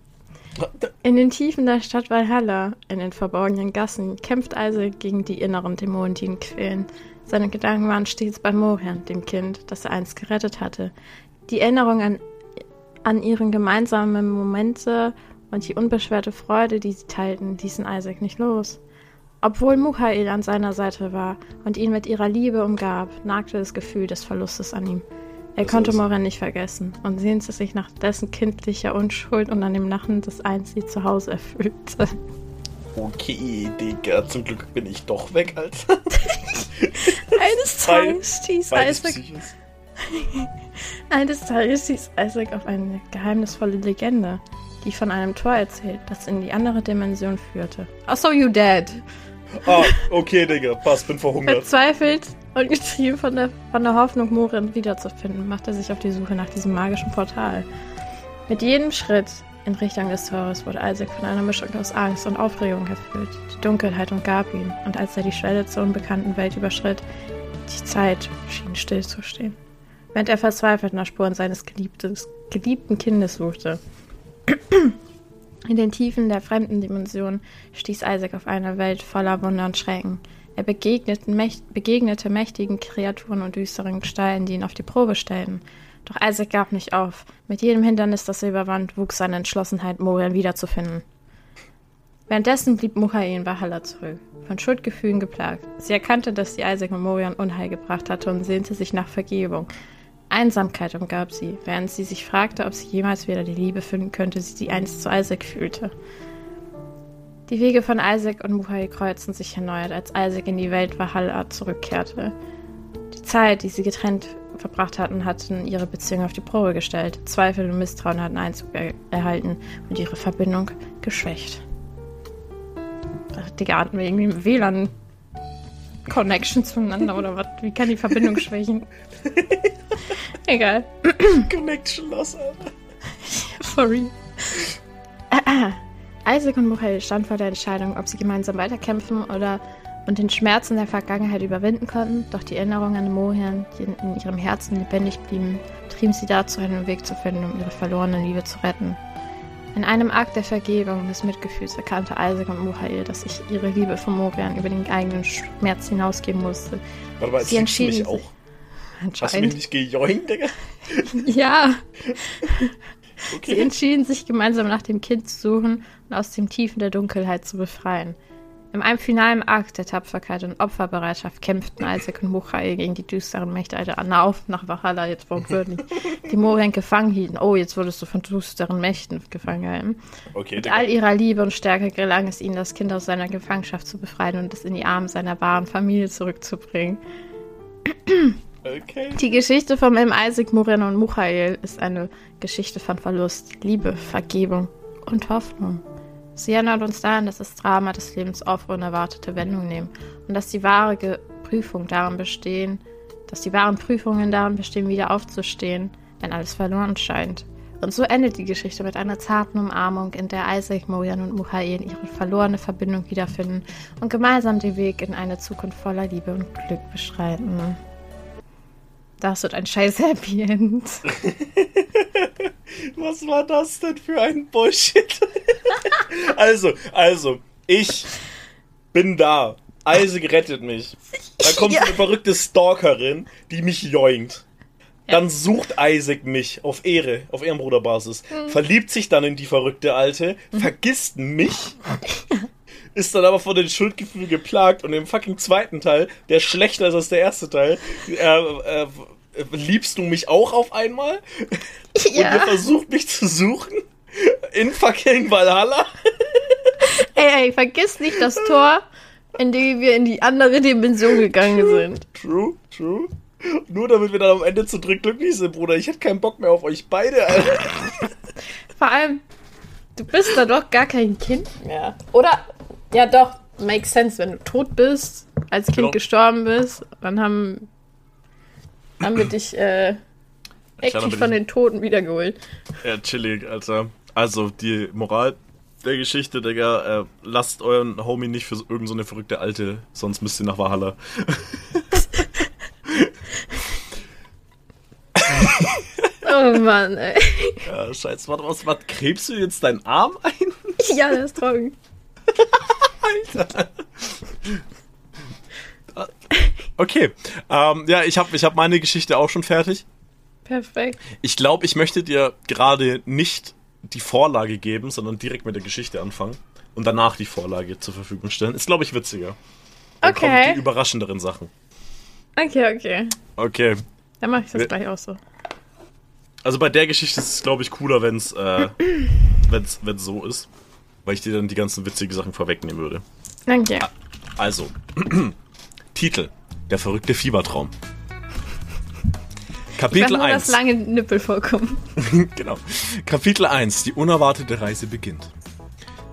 Speaker 2: In den Tiefen der Stadt Valhalla, in den verborgenen Gassen, kämpft Isaac gegen die inneren Dämonen, die ihn quälen. Seine Gedanken waren stets bei Morian, dem Kind, das er einst gerettet hatte. Die Erinnerung an, an ihren gemeinsamen Momente und die unbeschwerte Freude, die sie teilten, ließen Isaac nicht los. Obwohl Muhail an seiner Seite war und ihn mit ihrer Liebe umgab, nagte das Gefühl des Verlustes an ihm. Er
Speaker 1: Das
Speaker 2: konnte Moran nicht vergessen und sehnte sich nach dessen kindlicher Unschuld und an dem Lachen des eins sie zu Hause erfüllte.
Speaker 1: Okay, Digga, zum Glück bin ich doch weg, Alter.
Speaker 2: Eines Tages stieß Isaac, eines Tages stieß Isaac auf eine geheimnisvolle Legende, die von einem Tor erzählt, das in die andere Dimension führte. Oh, so you dead.
Speaker 1: Ah, okay, Digga, pass, bin verhungert.
Speaker 2: Verzweifelt und getrieben von der, von der Hoffnung, Morin wiederzufinden, macht er sich auf die Suche nach diesem magischen Portal. Mit jedem Schritt in Richtung des Tores wurde Isaac von einer Mischung aus Angst und Aufregung erfüllt. Die Dunkelheit umgab ihn, und als er die Schwelle zur unbekannten Welt überschritt, die Zeit schien stillzustehen. Während er verzweifelt nach Spuren seines geliebten Kindes suchte. In den Tiefen der fremden Dimension stieß Isaac auf eine Welt voller Wunder und Schrecken. Er begegnete, mächt begegnete mächtigen Kreaturen und düsteren Gestalten, die ihn auf die Probe stellten. Doch Isaac gab nicht auf. Mit jedem Hindernis, das er überwand, wuchs seine Entschlossenheit, Morian wiederzufinden. Währenddessen blieb Muhai in Valhalla zurück, von Schuldgefühlen geplagt. Sie erkannte, dass sie Isaac und Morian Unheil gebracht hatte und sehnte sich nach Vergebung. Einsamkeit umgab sie, während sie sich fragte, ob sie jemals wieder die Liebe finden könnte, die sie einst zu Isaac fühlte. Die Wege von Isaac und Muhai kreuzten sich erneut, als Isaac in die Welt Valhalla zurückkehrte. Die Zeit, die sie getrennt verbracht hatten, hatten ihre Beziehung auf die Probe gestellt. Zweifel und Misstrauen hatten Einzug er erhalten und ihre Verbindung geschwächt. Ach, Digga, hatten wir irgendwie im WLAN Connection zueinander oder was? Wie kann die Verbindung schwächen? Egal.
Speaker 1: Connection loss, Alter.
Speaker 2: Sorry. Isaac und Michael standen vor der Entscheidung, ob sie gemeinsam weiterkämpfen oder und den Schmerzen der Vergangenheit überwinden konnten. Doch die Erinnerungen an Mohian, die in, in ihrem Herzen lebendig blieben, trieben sie dazu, einen Weg zu finden, um ihre verlorene Liebe zu retten. In einem Akt der Vergebung und des Mitgefühls erkannte Isaac und Michael, dass sich ihre Liebe für Morian über den eigenen Schmerz hinausgeben musste.
Speaker 1: Warte mal,
Speaker 2: Sie
Speaker 1: du mich
Speaker 2: entschieden
Speaker 1: auch.
Speaker 2: sich-
Speaker 1: Hast du mich nicht gejoint, Digga?
Speaker 2: Ja. Sie
Speaker 1: Okay.
Speaker 2: entschieden sich gemeinsam nach dem Kind zu suchen und aus dem Tiefen der Dunkelheit zu befreien. In einem finalen Akt der Tapferkeit und Opferbereitschaft kämpften Isaac und Muchael gegen die düsteren Mächte der Anna auf nach Valhalla, jetzt wortwörtlich, die Morian gefangen hielten. Oh, jetzt wurdest du von düsteren Mächten gefangen gehalten.
Speaker 1: Okay,
Speaker 2: Mit all ihrer Liebe und Stärke gelang es ihnen, das Kind aus seiner Gefangenschaft zu befreien und es in die Arme seiner wahren Familie zurückzubringen.
Speaker 1: Okay.
Speaker 2: Die Geschichte von M. Isaac, Morian und Michael ist eine Geschichte von Verlust, Liebe, Vergebung und Hoffnung. Sie erinnert uns daran, dass das Drama des Lebens oft unerwartete Wendungen nehmen und dass die wahre Prüfung darin bestehen, dass die wahren Prüfungen darin bestehen, wieder aufzustehen, wenn alles verloren scheint. Und so endet die Geschichte mit einer zarten Umarmung, in der Isaac, Morian und Michael ihre verlorene Verbindung wiederfinden und gemeinsam den Weg in eine Zukunft voller Liebe und Glück beschreiten. Das wird ein scheiß Happy End.
Speaker 1: Was war das denn für ein Bullshit? also, also, ich bin da. Isaac rettet mich. Da kommt
Speaker 2: Ja.
Speaker 1: eine verrückte Stalkerin, die mich joint. Dann sucht Isaac mich auf Ehre, auf Ehrenbruderbasis. Verliebt sich dann in die verrückte Alte, vergisst mich, ist dann aber von den Schuldgefühlen geplagt und im fucking zweiten Teil, der schlechter ist als der erste Teil, äh, äh, liebst du mich auch auf einmal? Und ihr versucht mich zu suchen? In fucking Valhalla?
Speaker 2: Ey, ey, vergiss nicht das Tor, in dem wir in die andere Dimension gegangen sind.
Speaker 1: True, true. Nur damit wir dann am Ende zu dritt glücklich sind, Bruder. Ich hätte keinen Bock mehr auf euch beide, Alter.
Speaker 2: Vor allem, du bist da doch gar kein Kind mehr. Oder? Ja, doch. Makes sense, wenn du tot bist, als Kind
Speaker 1: Genau.
Speaker 2: gestorben bist, dann haben, haben wir dich äh,
Speaker 1: aber
Speaker 2: von den Toten wiedergeholt.
Speaker 1: Ja, chillig, Alter. Also, die Moral der Geschichte, Digga, äh, lasst euren Homie nicht für so- irgend so eine verrückte Alte, sonst müsst ihr nach Valhalla.
Speaker 2: Oh Mann, ey.
Speaker 1: Ja, scheiße. Warte, was, was, krebst du jetzt deinen Arm ein?
Speaker 2: Ja, der ist trocken.
Speaker 1: Alter. Okay, ähm, ja, ich habe ich hab meine Geschichte auch schon fertig.
Speaker 2: Perfekt.
Speaker 1: Ich glaube, ich möchte dir gerade nicht die Vorlage geben, sondern direkt mit der Geschichte anfangen und danach die Vorlage zur Verfügung stellen. Ist, glaube ich, witziger. Dann kommen die
Speaker 2: Okay.
Speaker 1: überraschenderen Sachen.
Speaker 2: Okay, okay.
Speaker 1: Okay,
Speaker 2: Dann mache ich das gleich auch so.
Speaker 1: Also bei der Geschichte ist es, glaube ich, cooler, wenn es äh, wenn's, wenn's so ist. Weil ich dir dann die ganzen witzigen Sachen vorwegnehmen würde.
Speaker 2: Danke.
Speaker 1: Also, Titel. Der verrückte Fiebertraum.
Speaker 2: Ich
Speaker 1: Kapitel
Speaker 2: nur, dass
Speaker 1: 1.
Speaker 2: lange Nippel vorkommen.
Speaker 1: genau. Kapitel 1. Die unerwartete Reise beginnt.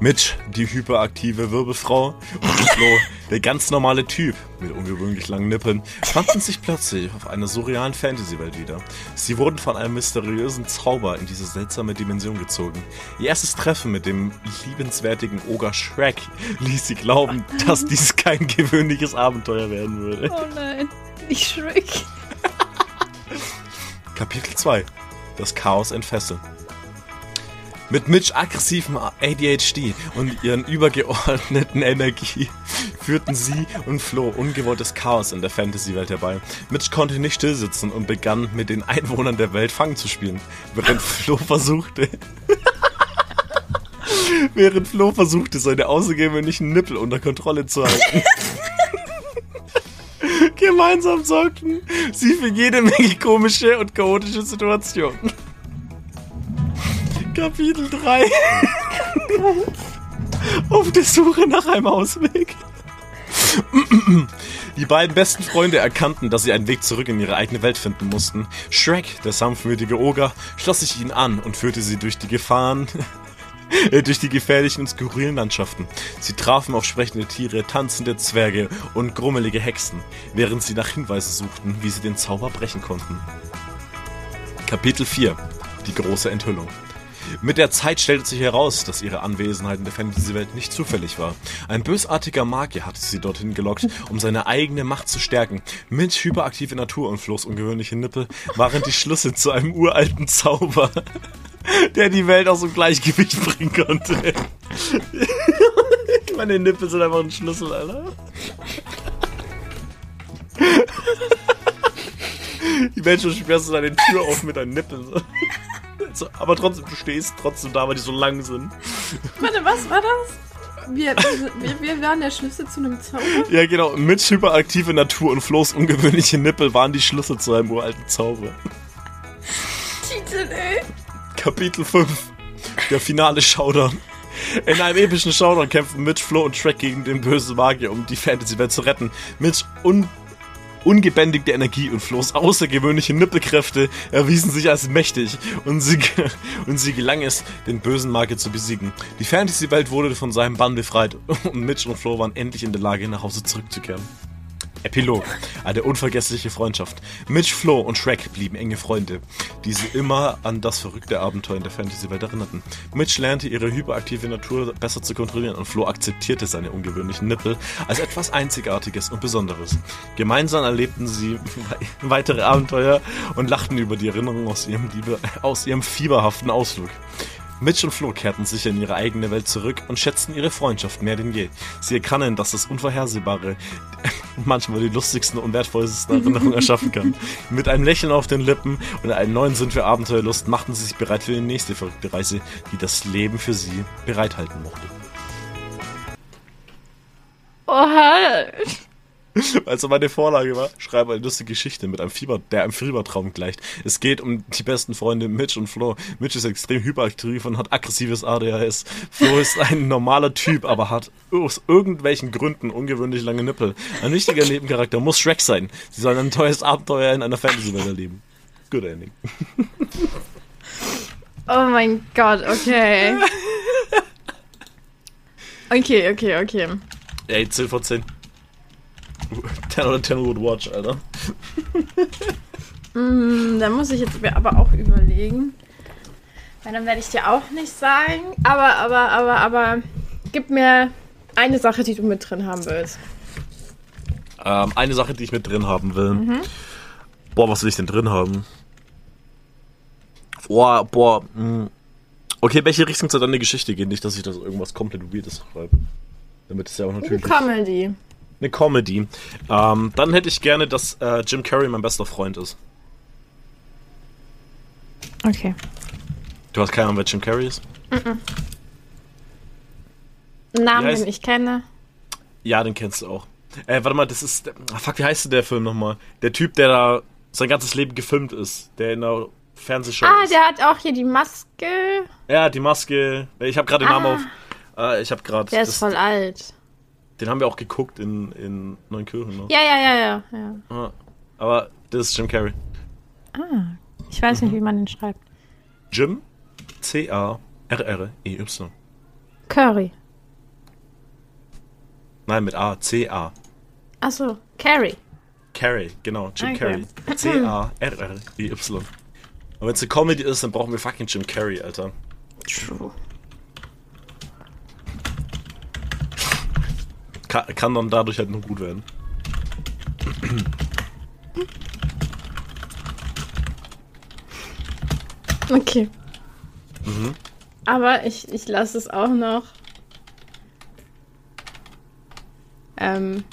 Speaker 1: Mitch, die hyperaktive Wirbelfrau, und Flo, der ganz normale Typ mit ungewöhnlich langen Nippeln, fanden sich plötzlich auf einer surrealen Fantasy-Welt wieder. Sie wurden von einem mysteriösen Zauber in diese seltsame Dimension gezogen. Ihr erstes Treffen mit dem liebenswertigen Oger Shrek ließ sie glauben, dass dies kein gewöhnliches Abenteuer werden würde.
Speaker 2: Oh nein. Ich schreck.
Speaker 1: Kapitel 2. Das Chaos entfesseln. Mit Mitch aggressivem ADHD und ihren übergeordneten Energie führten sie und Flo ungewolltes Chaos in der Fantasy-Welt herbei. Mitch konnte nicht stillsitzen und begann mit den Einwohnern der Welt Fang zu spielen, während Flo versuchte... während Flo versuchte, seine außergewöhnlichen Nippel unter Kontrolle zu halten. Gemeinsam sorgten sie für jede Menge komische und chaotische Situationen. Kapitel 3. Auf der Suche nach einem Ausweg. Die beiden besten Freunde erkannten, dass sie einen Weg zurück in ihre eigene Welt finden mussten. Shrek, der sanftmütige Oger, schloss sich ihnen an und führte sie durch die Gefahren, äh, durch die gefährlichen und skurrilen Landschaften. Sie trafen auf sprechende Tiere, tanzende Zwerge und grummelige Hexen, während sie nach Hinweisen suchten, wie sie den Zauber brechen konnten. Kapitel 4. Die große Enthüllung. Mit der Zeit stellte sich heraus, dass ihre Anwesenheit in der Fantasy-Welt nicht zufällig war. Ein bösartiger Magier hatte sie dorthin gelockt, um seine eigene Macht zu stärken. Mit hyperaktive Natur und Flo's ungewöhnliche Nippel waren die Schlüssel zu einem uralten Zauber, der die Welt aus dem Gleichgewicht bringen konnte. Meine Nippel sind einfach ein Schlüssel, Alter. Die Menschen sperrst du deine Tür auf mit deinen Nippeln. So. Aber trotzdem, du stehst trotzdem da, weil die so lang sind.
Speaker 2: Warte, was war das? Wir, wir, wir waren der Schlüssel zu einem Zauber?
Speaker 1: Ja, genau. Mit hyperaktive Natur und Flo's ungewöhnliche Nippel waren die Schlüssel zu einem uralten Zauber.
Speaker 2: Titel, ey.
Speaker 1: Kapitel 5. Der finale Showdown. In einem epischen Showdown kämpfen Mitch, Flo und Shrek gegen den bösen Magier, um die Fantasy-Welt zu retten. Mitch un ungebändigte Energie und Flo's außergewöhnliche Nippelkräfte erwiesen sich als mächtig und sie, und sie gelang es, den bösen Magier zu besiegen. Die Fantasy-Welt wurde von seinem Bann befreit und Mitch und Flo waren endlich in der Lage, nach Hause zurückzukehren. Epilog. Eine unvergessliche Freundschaft. Mitch, Flo und Shrek blieben enge Freunde, die sie immer an das verrückte Abenteuer in der Fantasy-Welt erinnerten. Mitch lernte ihre hyperaktive Natur besser zu kontrollieren und Flo akzeptierte seine ungewöhnlichen Nippel als etwas Einzigartiges und Besonderes. Gemeinsam erlebten sie weitere Abenteuer und lachten über die Erinnerungen aus ihrem, aus ihrem fieberhaften Ausflug. Mitch und Flo kehrten sicher in ihre eigene Welt zurück und schätzten ihre Freundschaft mehr denn je. Sie erkannten, dass das Unvorhersehbare manchmal die lustigsten und wertvollsten Erinnerungen erschaffen kann. Mit einem Lächeln auf den Lippen und einem neuen Sinn für Abenteuerlust machten sie sich bereit für die nächste verrückte Reise, die das Leben für sie bereithalten mochte.
Speaker 2: Oha.
Speaker 1: Also meine Vorlage war, schreibe eine lustige Geschichte mit einem Fieber, der einem Fiebertraum gleicht. Es geht um die besten Freunde Mitch und Flo. Mitch ist extrem hyperaktiv und hat aggressives ADHS. Flo ist ein normaler Typ, aber hat aus irgendwelchen Gründen ungewöhnlich lange Nippel. Ein wichtiger Nebencharakter muss Shrek sein. Sie sollen ein tolles Abenteuer in einer Fantasy-Welt erleben. Good ending.
Speaker 2: Oh mein Gott, okay. Okay, okay, okay.
Speaker 1: Ey, 10 von 10. 10 oder 10 would watch, Alter.
Speaker 2: Hm, da muss ich jetzt mir aber auch überlegen. Weil dann werde ich dir auch nicht sagen. Aber, aber, aber, aber, gib mir eine Sache, die du mit drin haben willst.
Speaker 1: Ähm, eine Sache, die ich mit drin haben will. Boah, was will ich denn drin haben? Boah, boah. Mh. Okay, welche Richtung soll deine Geschichte gehen? Nicht, dass ich das irgendwas komplett Weirdes schreibe. Damit es ja auch natürlich
Speaker 2: Comedy.
Speaker 1: Eine Comedy. Ähm, dann hätte ich gerne, dass äh, Jim Carrey mein bester Freund ist.
Speaker 2: Okay.
Speaker 1: Du hast keine Ahnung, wer Jim Carrey ist?
Speaker 2: Namen,
Speaker 1: Wie heißt-
Speaker 2: den ich kenne.
Speaker 1: Ja, den kennst du auch. Äh, warte mal, das ist. Ah, fuck, wie heißt denn der Film nochmal? Der Typ, der da sein ganzes Leben gefilmt ist. Der in einer Fernsehshow
Speaker 2: Ah,
Speaker 1: ist.
Speaker 2: der hat auch hier die Maske.
Speaker 1: Ja, die Maske. Ich habe gerade den Namen
Speaker 2: Ah.
Speaker 1: auf. Äh, ich habe gerade.
Speaker 2: Der ist voll alt.
Speaker 1: Den haben wir auch geguckt in, in Neunkirchen. Ne?
Speaker 2: Ja, ja, ja, ja. ja.
Speaker 1: Aber das ist Jim Carrey.
Speaker 2: Ah, ich weiß nicht, wie man den schreibt.
Speaker 1: Jim C-A-R-R-E-Y.
Speaker 2: Curry.
Speaker 1: Nein, mit A. C-A.
Speaker 2: Achso, Carrie.
Speaker 1: Carrey, genau. Jim
Speaker 2: Okay.
Speaker 1: Carrey. C-A-R-R-E-Y. Und wenn es eine Comedy ist, dann brauchen wir fucking Jim Carrey, Alter.
Speaker 2: True.
Speaker 1: Ka kann dann dadurch halt nur gut werden.
Speaker 2: Okay. Aber ich, ich lasse es auch noch. Ähm.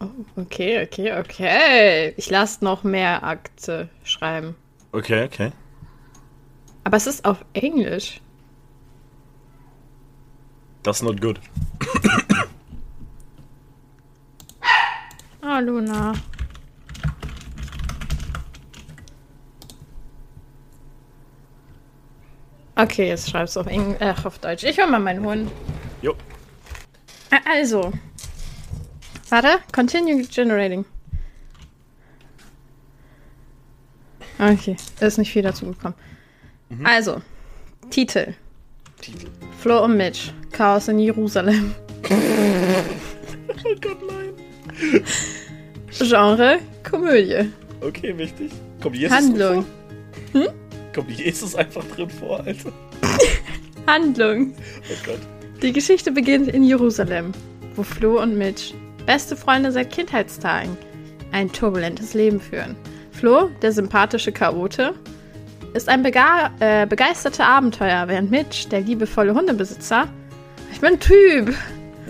Speaker 2: Oh, okay, okay, okay. Ich lasse noch mehr Akte schreiben.
Speaker 1: Okay, okay.
Speaker 2: Aber es ist auf Englisch.
Speaker 1: That's not good.
Speaker 2: Ah, Luna. Okay, jetzt schreibst du auf, Eng äh, auf Deutsch. Ich höre mal meinen Hund.
Speaker 1: Jo.
Speaker 2: Ah, Also. Warte, continue generating. Okay, da ist nicht viel dazu gekommen. Also, Titel.
Speaker 1: Titel.
Speaker 2: Flo und Mitch. Chaos in Jerusalem.
Speaker 1: Oh Gott, nein.
Speaker 2: Genre, Komödie.
Speaker 1: Okay, wichtig. Kommt Jesus
Speaker 2: Handlung.
Speaker 1: Vor? Kommt Jesus einfach drin vor, Alter?
Speaker 2: Handlung.
Speaker 1: Oh Gott.
Speaker 2: Die Geschichte beginnt in Jerusalem, wo Flo und Mitch, beste Freunde seit Kindheitstagen, ein turbulentes Leben führen. Flo, der sympathische Chaote, ist ein bega äh, begeisterter Abenteuer, während Mitch, der liebevolle Hundebesitzer, ich bin Typ,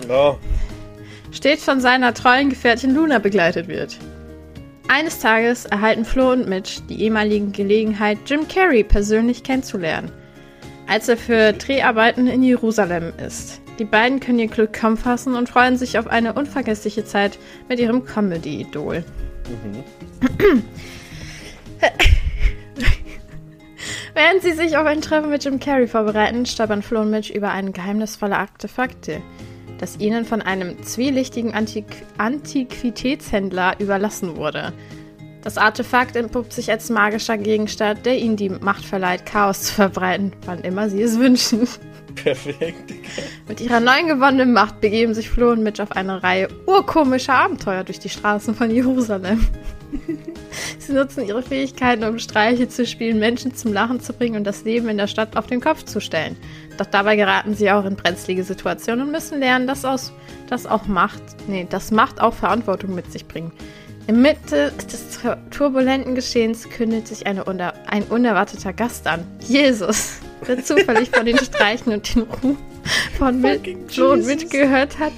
Speaker 1: Ja.
Speaker 2: stets von seiner treuen Gefährtin Luna begleitet wird. Eines Tages erhalten Flo und Mitch die ehemalige Gelegenheit, Jim Carrey persönlich kennenzulernen, als er für Dreharbeiten in Jerusalem ist. Die beiden können ihr Glück kaum fassen und freuen sich auf eine unvergessliche Zeit mit ihrem Comedy-Idol. Während sie sich auf ein Treffen mit Jim Carrey vorbereiten, stolpern Flo und Mitch über ein geheimnisvolle Artefakte, das ihnen von einem zwielichtigen Antiq Antiquitätshändler überlassen wurde. Das Artefakt entpuppt sich als magischer Gegenstand, der ihnen die Macht verleiht, Chaos zu verbreiten, wann immer sie es wünschen.
Speaker 1: Perfekt.
Speaker 2: Mit ihrer neuen gewonnenen Macht begeben sich Flo und Mitch auf eine Reihe urkomischer Abenteuer durch die Straßen von Jerusalem. Sie nutzen ihre Fähigkeiten, um Streiche zu spielen, Menschen zum Lachen zu bringen und das Leben in der Stadt auf den Kopf zu stellen. Doch dabei geraten sie auch in brenzlige Situationen und müssen lernen, dass aus, das auch Macht, nee, das Macht auch Verantwortung mit sich bringt. In Mitte des turbulenten Geschehens kündigt sich ein unerwarteter Gast an. Jesus, der zufällig von den Streichen und den Ruhm von Flo und. Mitch gehört hat,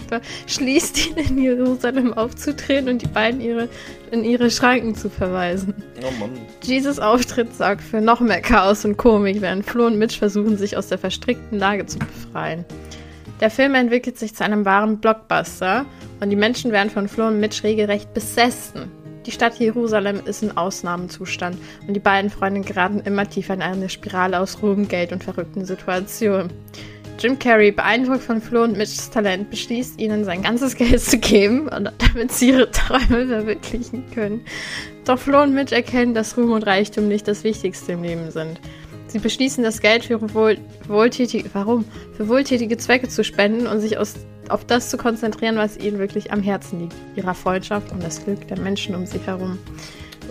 Speaker 2: schließt ihn in Jerusalem aufzutreten und die beiden ihre, in ihre Schranken zu verweisen.
Speaker 1: Oh Mann.
Speaker 2: Jesus Auftritt sorgt für noch mehr Chaos und Komik, während Flo und Mitch versuchen, sich aus der verstrickten Lage zu befreien. Der Film entwickelt sich zu einem wahren Blockbuster und die Menschen werden von Flo und Mitch regelrecht besessen. Die Stadt Jerusalem ist in Ausnahmezustand und die beiden Freunde geraten immer tiefer in eine Spirale aus Ruhm, Geld und verrückten Situationen. Jim Carrey, beeindruckt von Flo und Mitchs Talent, beschließt ihnen sein ganzes Geld zu geben, damit sie ihre Träume verwirklichen können. Doch Flo und Mitch erkennen, dass Ruhm und Reichtum nicht das Wichtigste im Leben sind. Sie beschließen, das Geld für, wohl, wohltätige, warum? für wohltätige Zwecke zu spenden und sich aus, auf das zu konzentrieren, was ihnen wirklich am Herzen liegt. Ihrer Freundschaft und das Glück der Menschen um sich herum.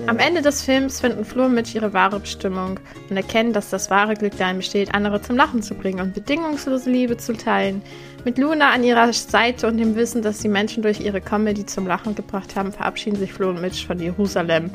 Speaker 2: Am Ende des Films finden Flo und Mitch ihre wahre Bestimmung und erkennen, dass das wahre Glück darin besteht, andere zum Lachen zu bringen und bedingungslose Liebe zu teilen. Mit Luna an ihrer Seite und dem Wissen, dass sie Menschen durch ihre Comedy zum Lachen gebracht haben, verabschieden sich Flo und Mitch von Jerusalem.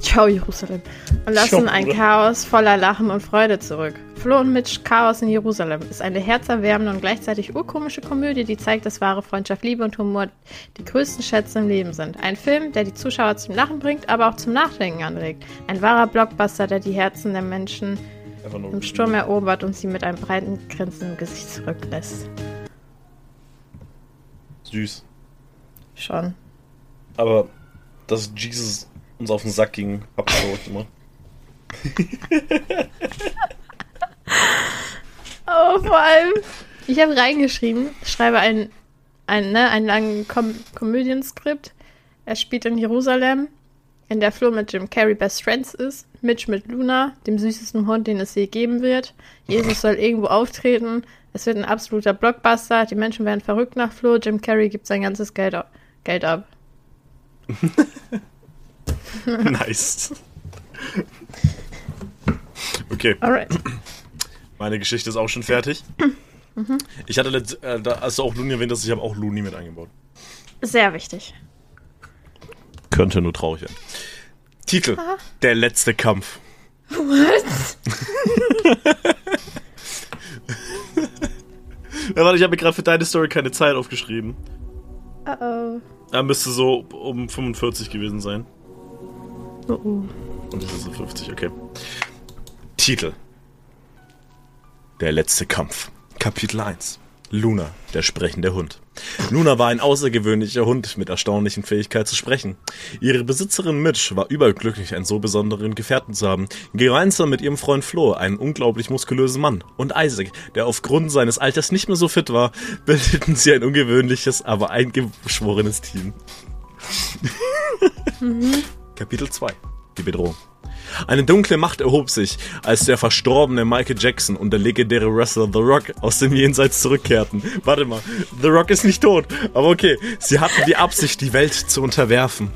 Speaker 2: Ciao, Jerusalem. Und lassen ein. Chaos voller Lachen und Freude zurück. Flo und Mitch Chaos in Jerusalem ist eine herzerwärmende und gleichzeitig urkomische Komödie, die zeigt, dass wahre Freundschaft, Liebe und Humor die größten Schätze im Leben sind. Ein Film, der die Zuschauer zum Lachen bringt, aber auch zum Nachdenken anregt. Ein wahrer Blockbuster, der die Herzen der Menschen im Sturm erobert und sie mit einem breiten Grinsen im Gesicht zurücklässt.
Speaker 1: Süß.
Speaker 2: Schon.
Speaker 1: Aber dass Jesus uns auf den Sack ging, habt ihr immer.
Speaker 2: Oh, vor allem, ich habe reingeschrieben, schreibe ein, ein, ne, einen langen Kom Komödienskript. Er spielt in Jerusalem, in der Flo mit Jim Carrey Best Friends ist, Mitch mit Luna, dem süßesten Hund, den es je geben wird. Jesus soll irgendwo auftreten. Es wird ein absoluter Blockbuster. Die Menschen werden verrückt nach Flo. Jim Carrey gibt sein ganzes Geld, Geld ab.
Speaker 1: nice. Okay.
Speaker 2: Alright.
Speaker 1: Meine Geschichte ist auch schon fertig. Ich hatte, letzt, äh, da hast du auch Looney erwähnt, dass ich habe auch Looney mit eingebaut.
Speaker 2: Sehr wichtig.
Speaker 1: Könnte nur traurig werden. Titel:
Speaker 2: Aha.
Speaker 1: Der letzte Kampf.
Speaker 2: What?
Speaker 1: Ja, warte, ich habe mir gerade für deine Story keine Zeit aufgeschrieben.
Speaker 2: Uh oh.
Speaker 1: Da müsste so um 45 gewesen sein.
Speaker 2: Oh oh.
Speaker 1: Und das ist so 50, okay. Titel: Der letzte Kampf. Kapitel 1. Luna, der sprechende Hund. Luna war ein außergewöhnlicher Hund mit erstaunlichen Fähigkeit zu sprechen. Ihre Besitzerin Mitch war überglücklich, einen so besonderen Gefährten zu haben. Gemeinsam mit ihrem Freund Flo, einen unglaublich muskulösen Mann, und Isaac, der aufgrund seines Alters nicht mehr so fit war, bildeten sie ein ungewöhnliches, aber eingeschworenes Team. Kapitel 2. Die Bedrohung. Eine dunkle Macht erhob sich, als der verstorbene Michael Jackson und der legendäre Wrestler The Rock aus dem Jenseits zurückkehrten. Warte mal, The Rock ist nicht tot, aber okay, sie hatten die Absicht, die Welt zu unterwerfen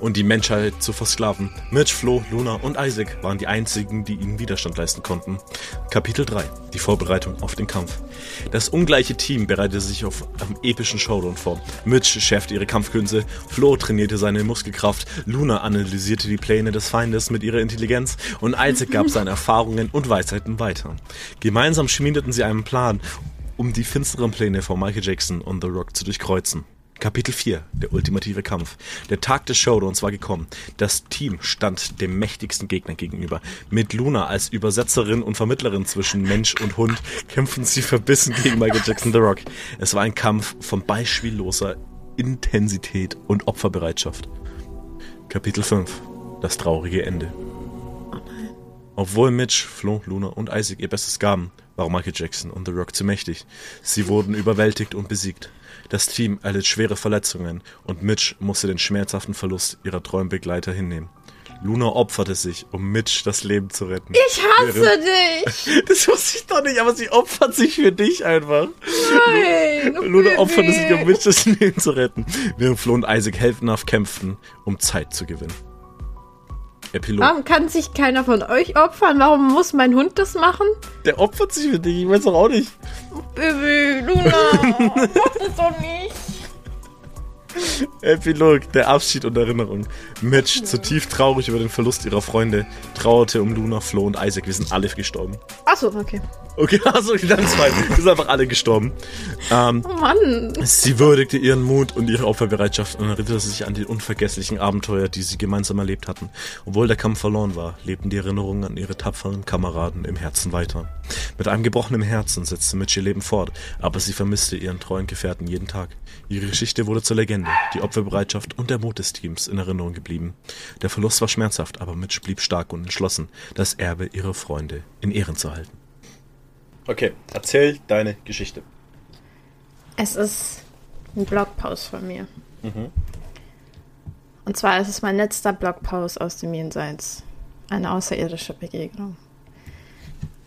Speaker 1: und die Menschheit zu versklaven. Mitch, Flo, Luna und Isaac waren die einzigen, die ihnen Widerstand leisten konnten. Kapitel 3. Die Vorbereitung auf den Kampf. Das ungleiche Team bereitete sich auf einem epischen Showdown vor. Mitch schärfte ihre Kampfkünste, Flo trainierte seine Muskelkraft, Luna analysierte die Pläne des Feindes mit ihrer Intelligenz und Isaac gab seine Erfahrungen und Weisheiten weiter. Gemeinsam schmiedeten sie einen Plan, um die finsteren Pläne von Michael Jackson und The Rock zu durchkreuzen. Kapitel 4, der ultimative Kampf. Der Tag des Showdowns war gekommen. Das Team stand dem mächtigsten Gegner gegenüber. Mit Luna als Übersetzerin und Vermittlerin zwischen Mensch und Hund kämpfen sie verbissen gegen Michael Jackson The Rock. Es war ein Kampf von beispielloser Intensität und Opferbereitschaft. Kapitel 5, das traurige Ende. Obwohl Mitch, Flo, Luna und Isaac ihr Bestes gaben, war Michael Jackson und The Rock zu mächtig. Sie wurden überwältigt und besiegt. Das Team erlitt schwere Verletzungen und Mitch musste den schmerzhaften Verlust ihrer treuen Begleiter hinnehmen. Luna opferte sich, um Mitch das Leben zu retten.
Speaker 2: Ich hasse dich!
Speaker 1: Das wusste ich doch nicht, aber sie opfert sich für dich einfach.
Speaker 2: Nein! oh
Speaker 1: Luna opferte sich, um Mitch das Leben zu retten, während Flo und Isaac heldenhaft kämpften, um Zeit zu gewinnen. Epilog.
Speaker 2: Warum kann sich keiner von euch opfern? Warum muss mein Hund das machen?
Speaker 1: Der opfert sich für dich, ich weiß doch auch nicht.
Speaker 2: Baby, Luna, mach das doch nicht.
Speaker 1: Epilog, der Abschied und Erinnerung. Mitch, zutiefst traurig über den Verlust ihrer Freunde, trauerte um Luna, Flo und Isaac. Wir sind alle gestorben.
Speaker 2: Achso, okay.
Speaker 1: Okay, also zwei. Wir sind einfach alle gestorben. Ähm,
Speaker 2: Oh Mann.
Speaker 1: sie würdigte ihren Mut und ihre Opferbereitschaft und erinnerte sich an die unvergesslichen Abenteuer, die sie gemeinsam erlebt hatten. Obwohl der Kampf verloren war, lebten die Erinnerungen an ihre tapferen Kameraden im Herzen weiter. Mit einem gebrochenen Herzen setzte Mitch ihr Leben fort, aber sie vermisste ihren treuen Gefährten jeden Tag. Ihre Geschichte wurde zur Legende, die Opferbereitschaft und der Mut des Teams in Erinnerung geblieben. Der Verlust war schmerzhaft, aber Mitch blieb stark und entschlossen, das Erbe ihrer Freunde in Ehren zu halten. Okay, erzähl deine Geschichte.
Speaker 2: Es ist ein Blogpost von mir. Und zwar ist es mein letzter Blogpost aus dem Jenseits. Eine außerirdische Begegnung.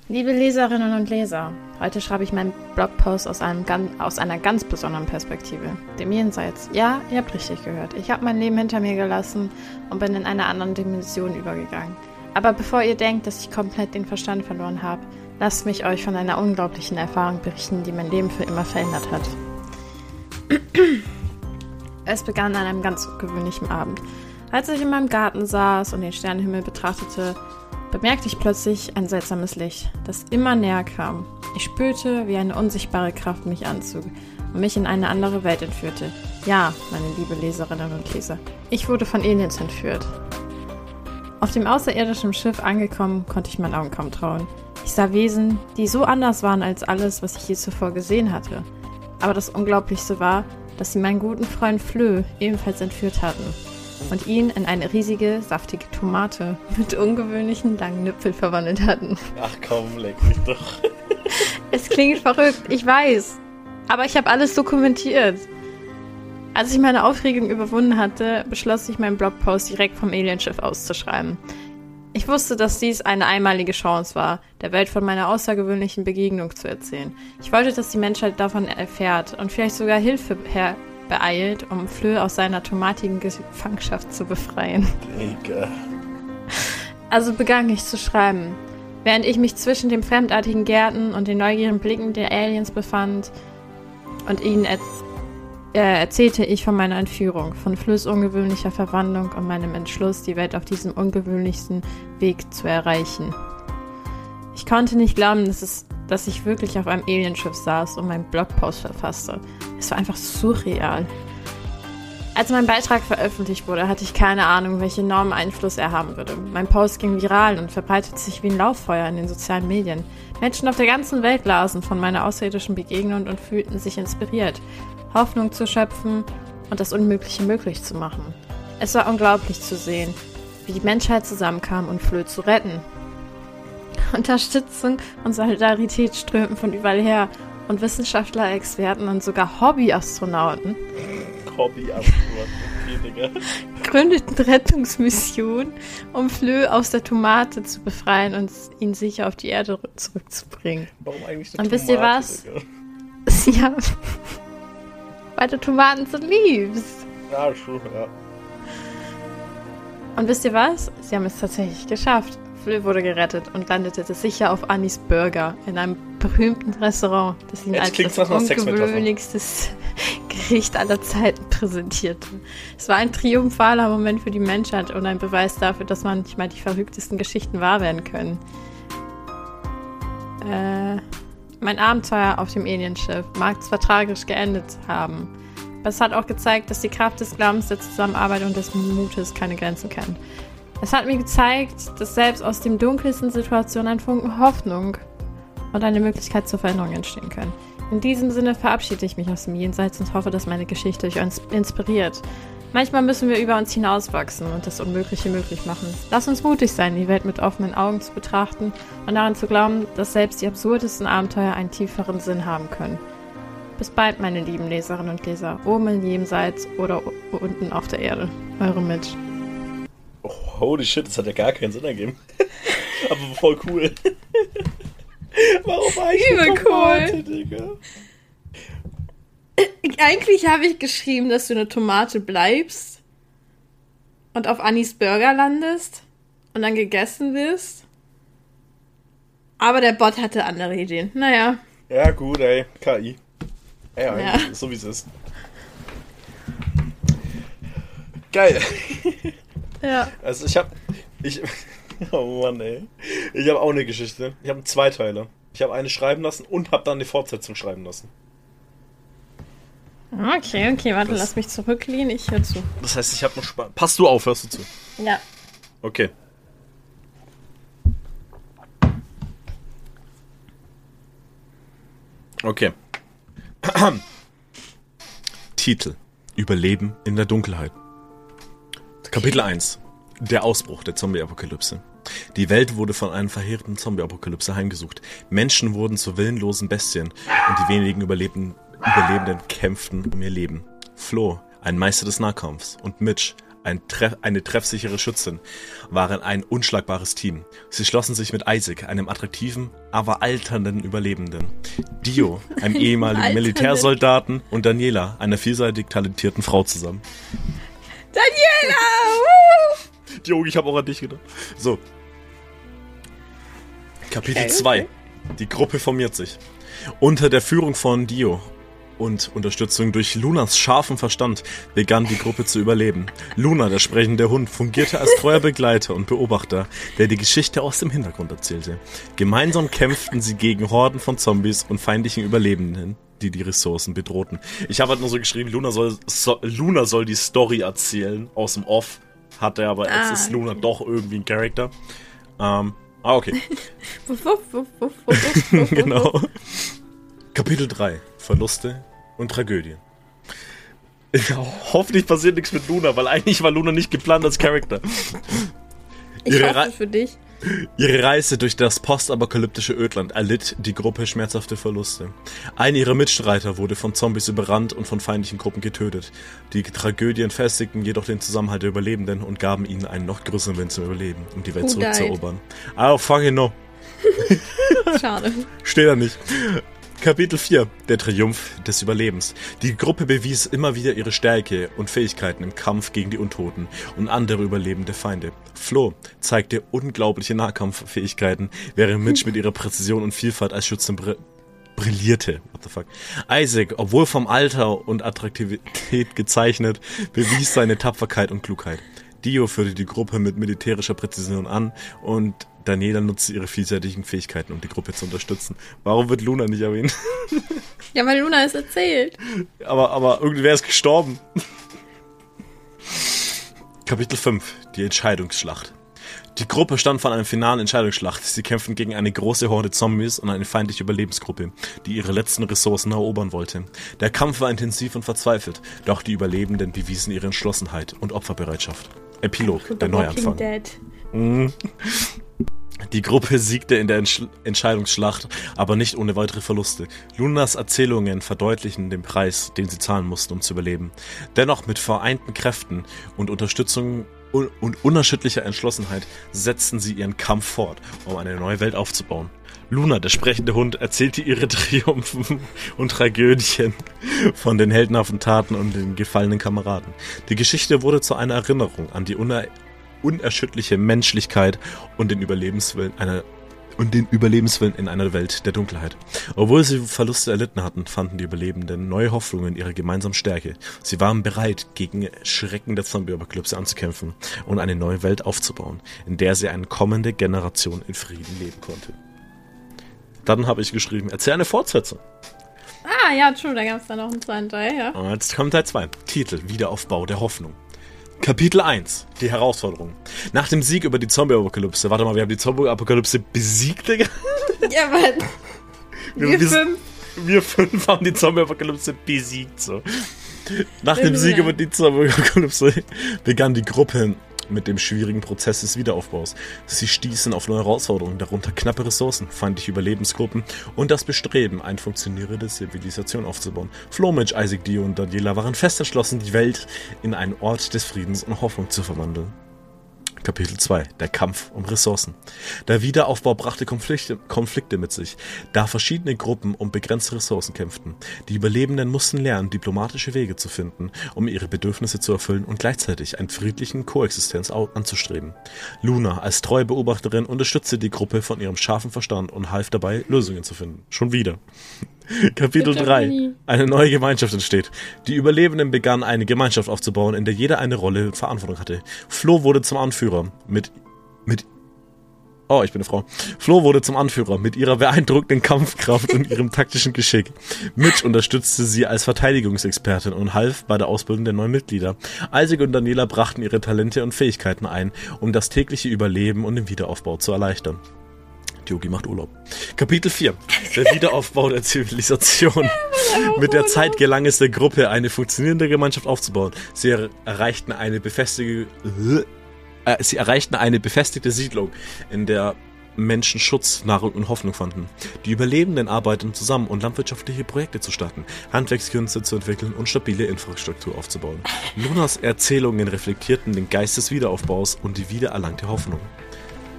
Speaker 2: Liebe Leserinnen und Leser, heute schreibe ich meinen Blogpost aus, einem, aus einer ganz besonderen Perspektive, dem Jenseits. Ja, ihr habt richtig gehört. Ich habe mein Leben hinter mir gelassen und bin in eine andere Dimension übergegangen. Aber bevor ihr denkt, dass ich komplett den Verstand verloren habe, lasst mich euch von einer unglaublichen Erfahrung berichten, die mein Leben für immer verändert hat. Es begann an einem ganz ungewöhnlichen Abend. Als ich in meinem Garten saß und den Sternenhimmel betrachtete, bemerkte ich plötzlich ein seltsames Licht, das immer näher kam. Ich spürte, wie eine unsichtbare Kraft mich anzog und mich in eine andere Welt entführte. Ja, meine liebe Leserinnen und Leser, ich wurde von Aliens entführt. Auf dem außerirdischen Schiff angekommen, konnte ich meinen Augen kaum trauen. Ich sah Wesen, die so anders waren als alles, was ich je zuvor gesehen hatte. Aber das Unglaublichste war, dass sie meinen guten Freund Flö ebenfalls entführt hatten. und ihn in eine riesige, saftige Tomate mit ungewöhnlichen langen Nüpfeln verwandelt hatten.
Speaker 1: Ach komm, leck mich doch.
Speaker 2: Es klingt verrückt, ich weiß. Aber ich habe alles dokumentiert. Als ich meine Aufregung überwunden hatte, beschloss ich, meinen Blogpost direkt vom Alienschiff auszuschreiben. Ich wusste, dass dies eine einmalige Chance war, der Welt von meiner außergewöhnlichen Begegnung zu erzählen. Ich wollte, dass die Menschheit davon erfährt und vielleicht sogar Hilfe beeilt, um Flö aus seiner tomatigen Gefangenschaft zu befreien.
Speaker 1: Digga.
Speaker 2: Also begann ich zu schreiben. Während ich mich zwischen den fremdartigen Gärten und den neugierigen Blicken der Aliens befand und ihnen erzählte, äh, erzählte ich von meiner Entführung, von Flös ungewöhnlicher Verwandlung und meinem Entschluss, die Welt auf diesem ungewöhnlichsten Weg zu erreichen. Ich konnte nicht glauben, dass, es, dass ich wirklich auf einem Alienschiff saß und meinen Blogpost verfasste. Es war einfach surreal. Als mein Beitrag veröffentlicht wurde, hatte ich keine Ahnung, welchen enormen Einfluss er haben würde. Mein Post ging viral und verbreitete sich wie ein Lauffeuer in den sozialen Medien. Menschen auf der ganzen Welt lasen von meiner außerirdischen Begegnung und fühlten sich inspiriert. Hoffnung zu schöpfen und das Unmögliche möglich zu machen. Es war unglaublich zu sehen, wie die Menschheit zusammenkam, um Flö zu retten. Unterstützung und Solidarität strömten von überall her und Wissenschaftler, Experten und sogar Hobbyastronauten
Speaker 1: Hobbyastronauten,
Speaker 2: gründeten Rettungsmissionen, um Flö aus der Tomate zu befreien und ihn sicher auf die Erde zurückzubringen.
Speaker 1: Warum eigentlich
Speaker 2: eine Und wisst ihr was? Ja, weil du Tomaten so liebst.
Speaker 1: Ja, schon, ja.
Speaker 2: Und wisst ihr was? Sie haben es tatsächlich geschafft. Flö wurde gerettet und landete sicher auf Annis Burger in einem berühmten Restaurant, das ihn als das ungewöhnlichstes Gericht aller Zeiten präsentierte. Es war ein triumphaler Moment für die Menschheit und ein Beweis dafür, dass manchmal die verrücktesten Geschichten wahr werden können. Äh, mein Abenteuer auf dem Alienschiff mag zwar tragisch geendet haben, aber es hat auch gezeigt, dass die Kraft des Glaubens, der Zusammenarbeit und des Mutes keine Grenzen kennt. Es hat mir gezeigt, dass selbst aus den dunkelsten Situationen ein Funken Hoffnung und eine Möglichkeit zur Veränderung entstehen können. In diesem Sinne verabschiede ich mich aus dem Jenseits und hoffe, dass meine Geschichte euch inspiriert. Manchmal müssen wir über uns hinauswachsen und das Unmögliche möglich machen. Lass uns mutig sein, die Welt mit offenen Augen zu betrachten und daran zu glauben, dass selbst die absurdesten Abenteuer einen tieferen Sinn haben können. Bis bald, meine lieben Leserinnen und Leser, oben im Jenseits oder unten auf der Erde. Eure Mitch.
Speaker 1: Oh, holy shit, das hat ja gar keinen Sinn ergeben. Aber voll cool. Warum eigentlich
Speaker 2: Übel cool. Digga? Eigentlich habe ich geschrieben, dass du eine Tomate bleibst und auf Annis Burger landest und dann gegessen wirst. Aber der Bot hatte andere Ideen. Naja.
Speaker 1: Ja, gut, ey. KI. Ja, ja. so wie es ist. Geil.
Speaker 2: Ja.
Speaker 1: Also ich habe ich Oh Mann, ey. Ich habe auch eine Geschichte. Ich habe zwei Teile. Ich habe eine schreiben lassen und habe dann die Fortsetzung schreiben lassen.
Speaker 2: Okay, okay, warte, das, lass mich zurücklehnen, ich höre zu.
Speaker 1: Das heißt, ich habe noch Spaß. Passt du auf, hörst du zu?
Speaker 2: Ja.
Speaker 1: Okay. Okay. Titel: Überleben in der Dunkelheit. Kapitel 1. Der Ausbruch der Zombie-Apokalypse. Die Welt wurde von einer verheerenden Zombie-Apokalypse heimgesucht. Menschen wurden zu willenlosen Bestien und die wenigen Überlebenden Überlebenden kämpften um ihr Leben. Flo, ein Meister des Nahkampfs, und Mitch, ein Treff, eine treffsichere Schützin, waren ein unschlagbares Team. Sie schlossen sich mit Isaac, einem attraktiven, aber alternden Überlebenden, Dio, einem ehemaligen Militärsoldaten, und Daniela, einer vielseitig talentierten Frau zusammen.
Speaker 2: Daniela!
Speaker 1: Dio, ich habe auch an dich gedacht. So. Kapitel 2. Okay. Die Gruppe formiert sich. Unter der Führung von Dio und Unterstützung durch Lunas scharfen Verstand begann die Gruppe zu überleben. Luna, der sprechende Hund, fungierte als treuer Begleiter und Beobachter, der die Geschichte aus dem Hintergrund erzählte. Gemeinsam kämpften sie gegen Horden von Zombies und feindlichen Überlebenden, die die Ressourcen bedrohten. Ich habe halt nur so geschrieben, Luna soll, so, Luna soll die Story erzählen aus dem Off. Hat er aber, jetzt ah, ist Luna okay. doch irgendwie ein Charakter. Ähm, ah, okay. genau. Kapitel 3. Verluste und Tragödien. Hoffentlich passiert nichts mit Luna, weil eigentlich war Luna nicht geplant als Charakter.
Speaker 2: Ich
Speaker 1: Ihre
Speaker 2: hoffe für dich.
Speaker 1: Ihre Reise durch das postapokalyptische Ödland erlitt die Gruppe schmerzhafte Verluste. Einer ihrer Mitstreiter wurde von Zombies überrannt und von feindlichen Gruppen getötet. Die Tragödien festigten jedoch den Zusammenhalt der Überlebenden und gaben ihnen einen noch größeren Willen zum Überleben, um die Welt
Speaker 2: Who
Speaker 1: zurückzuerobern. Oh, fucking no.
Speaker 2: Schade.
Speaker 1: Steht da nicht. Kapitel 4. Der Triumph des Überlebens. Die Gruppe bewies immer wieder ihre Stärke und Fähigkeiten im Kampf gegen die Untoten und andere überlebende Feinde. Flo zeigte unglaubliche Nahkampffähigkeiten, während Mitch mit ihrer Präzision und Vielfalt als Schütze br brillierte. What the fuck? Isaac, obwohl vom Alter und Attraktivität gezeichnet, bewies seine Tapferkeit und Klugheit. Dio führte die Gruppe mit militärischer Präzision an und Daniela nutzte ihre vielseitigen Fähigkeiten, um die Gruppe zu unterstützen. Warum wird Luna nicht erwähnt?
Speaker 2: Ja, weil Luna es erzählt.
Speaker 1: aber, aber irgendwer ist gestorben. Kapitel 5. Die Entscheidungsschlacht. Die Gruppe stand vor einer finalen Entscheidungsschlacht. Sie kämpften gegen eine große Horde Zombies und eine feindliche Überlebensgruppe, die ihre letzten Ressourcen erobern wollte. Der Kampf war intensiv und verzweifelt, doch die Überlebenden bewiesen ihre Entschlossenheit und Opferbereitschaft. Epilog, der Neuanfang.
Speaker 2: Dead.
Speaker 1: Die Gruppe siegte in der Entsch Entscheidungsschlacht, aber nicht ohne weitere Verluste. Lunas Erzählungen verdeutlichen den Preis, den sie zahlen mussten, um zu überleben. Dennoch mit vereinten Kräften und Unterstützung un und unerschütterlicher Entschlossenheit setzten sie ihren Kampf fort, um eine neue Welt aufzubauen. Luna, der sprechende Hund, erzählte ihre Triumphen und Tragödien von den heldenhaften Taten und den gefallenen Kameraden. Die Geschichte wurde zu einer Erinnerung an die uner unerschütterliche Menschlichkeit und den Überlebenswillen einer und den Überlebenswillen in einer Welt der Dunkelheit. Obwohl sie Verluste erlitten hatten, fanden die Überlebenden neue Hoffnungen in ihrer gemeinsamen Stärke. Sie waren bereit, gegen Schrecken der Zombie-Apokalypse anzukämpfen und eine neue Welt aufzubauen, in der sie eine kommende Generation in Frieden leben konnte. Dann habe ich geschrieben, erzähl eine Fortsetzung.
Speaker 2: Ah, ja, true, da gab es dann noch einen zweiten Teil, ja.
Speaker 1: Und jetzt kommt Teil 2. Titel Wiederaufbau der Hoffnung. Kapitel 1. Die Herausforderung. Nach dem Sieg über die Zombie-Apokalypse. Warte mal, wir haben die Zombie-Apokalypse besiegt, Digga.
Speaker 2: Ja, aber
Speaker 1: Wir,
Speaker 2: wir
Speaker 1: wir,
Speaker 2: fünf.
Speaker 1: wir fünf haben die Zombie-Apokalypse besiegt, so. Nach dem. Sieg über die Zombie-Apokalypse begann die Gruppe mit dem schwierigen Prozess des Wiederaufbaus. Sie stießen auf neue Herausforderungen, darunter knappe Ressourcen, feindliche Überlebensgruppen und das Bestreben, eine funktionierende Zivilisation aufzubauen. Flo, Mitch, Isaac, Dio und Daniela waren fest entschlossen, die Welt in einen Ort des Friedens und Hoffnung zu verwandeln. Kapitel 2. Der Kampf um Ressourcen. Der Wiederaufbau brachte Konflikte, Konflikte mit sich, da verschiedene Gruppen um begrenzte Ressourcen kämpften. Die Überlebenden mussten lernen, diplomatische Wege zu finden, um ihre Bedürfnisse zu erfüllen und gleichzeitig einen friedlichen Koexistenz anzustreben. Luna als treue Beobachterin unterstützte die Gruppe von ihrem scharfen Verstand und half dabei, Lösungen zu finden. Schon wieder. Kapitel
Speaker 2: Bitte
Speaker 1: 3.
Speaker 2: nie.
Speaker 1: Eine neue Gemeinschaft entsteht. Die Überlebenden begannen eine Gemeinschaft aufzubauen, in der jeder eine Rolle und Verantwortung hatte. Flo wurde zum Anführer. Mit, mit, oh, ich bin eine Frau. Flo wurde zum Anführer mit ihrer beeindruckenden Kampfkraft und ihrem taktischen Geschick. Mitch unterstützte sie als Verteidigungsexpertin und half bei der Ausbildung der neuen Mitglieder. Isaac und Daniela brachten ihre Talente und Fähigkeiten ein, um das tägliche Überleben und den Wiederaufbau zu erleichtern. Yogi macht Urlaub. Kapitel 4. Der Wiederaufbau der Zivilisation. Mit der Zeit gelang es der Gruppe, eine funktionierende Gemeinschaft aufzubauen. Sie er erreichten eine befestigte, äh, sie erreichten eine befestigte Siedlung, in der Menschen Schutz, Nahrung und Hoffnung fanden. Die Überlebenden arbeiteten zusammen, um landwirtschaftliche Projekte zu starten, Handwerkskünste zu entwickeln und stabile Infrastruktur aufzubauen. Lunas Erzählungen reflektierten den Geist des Wiederaufbaus und die wiedererlangte Hoffnung.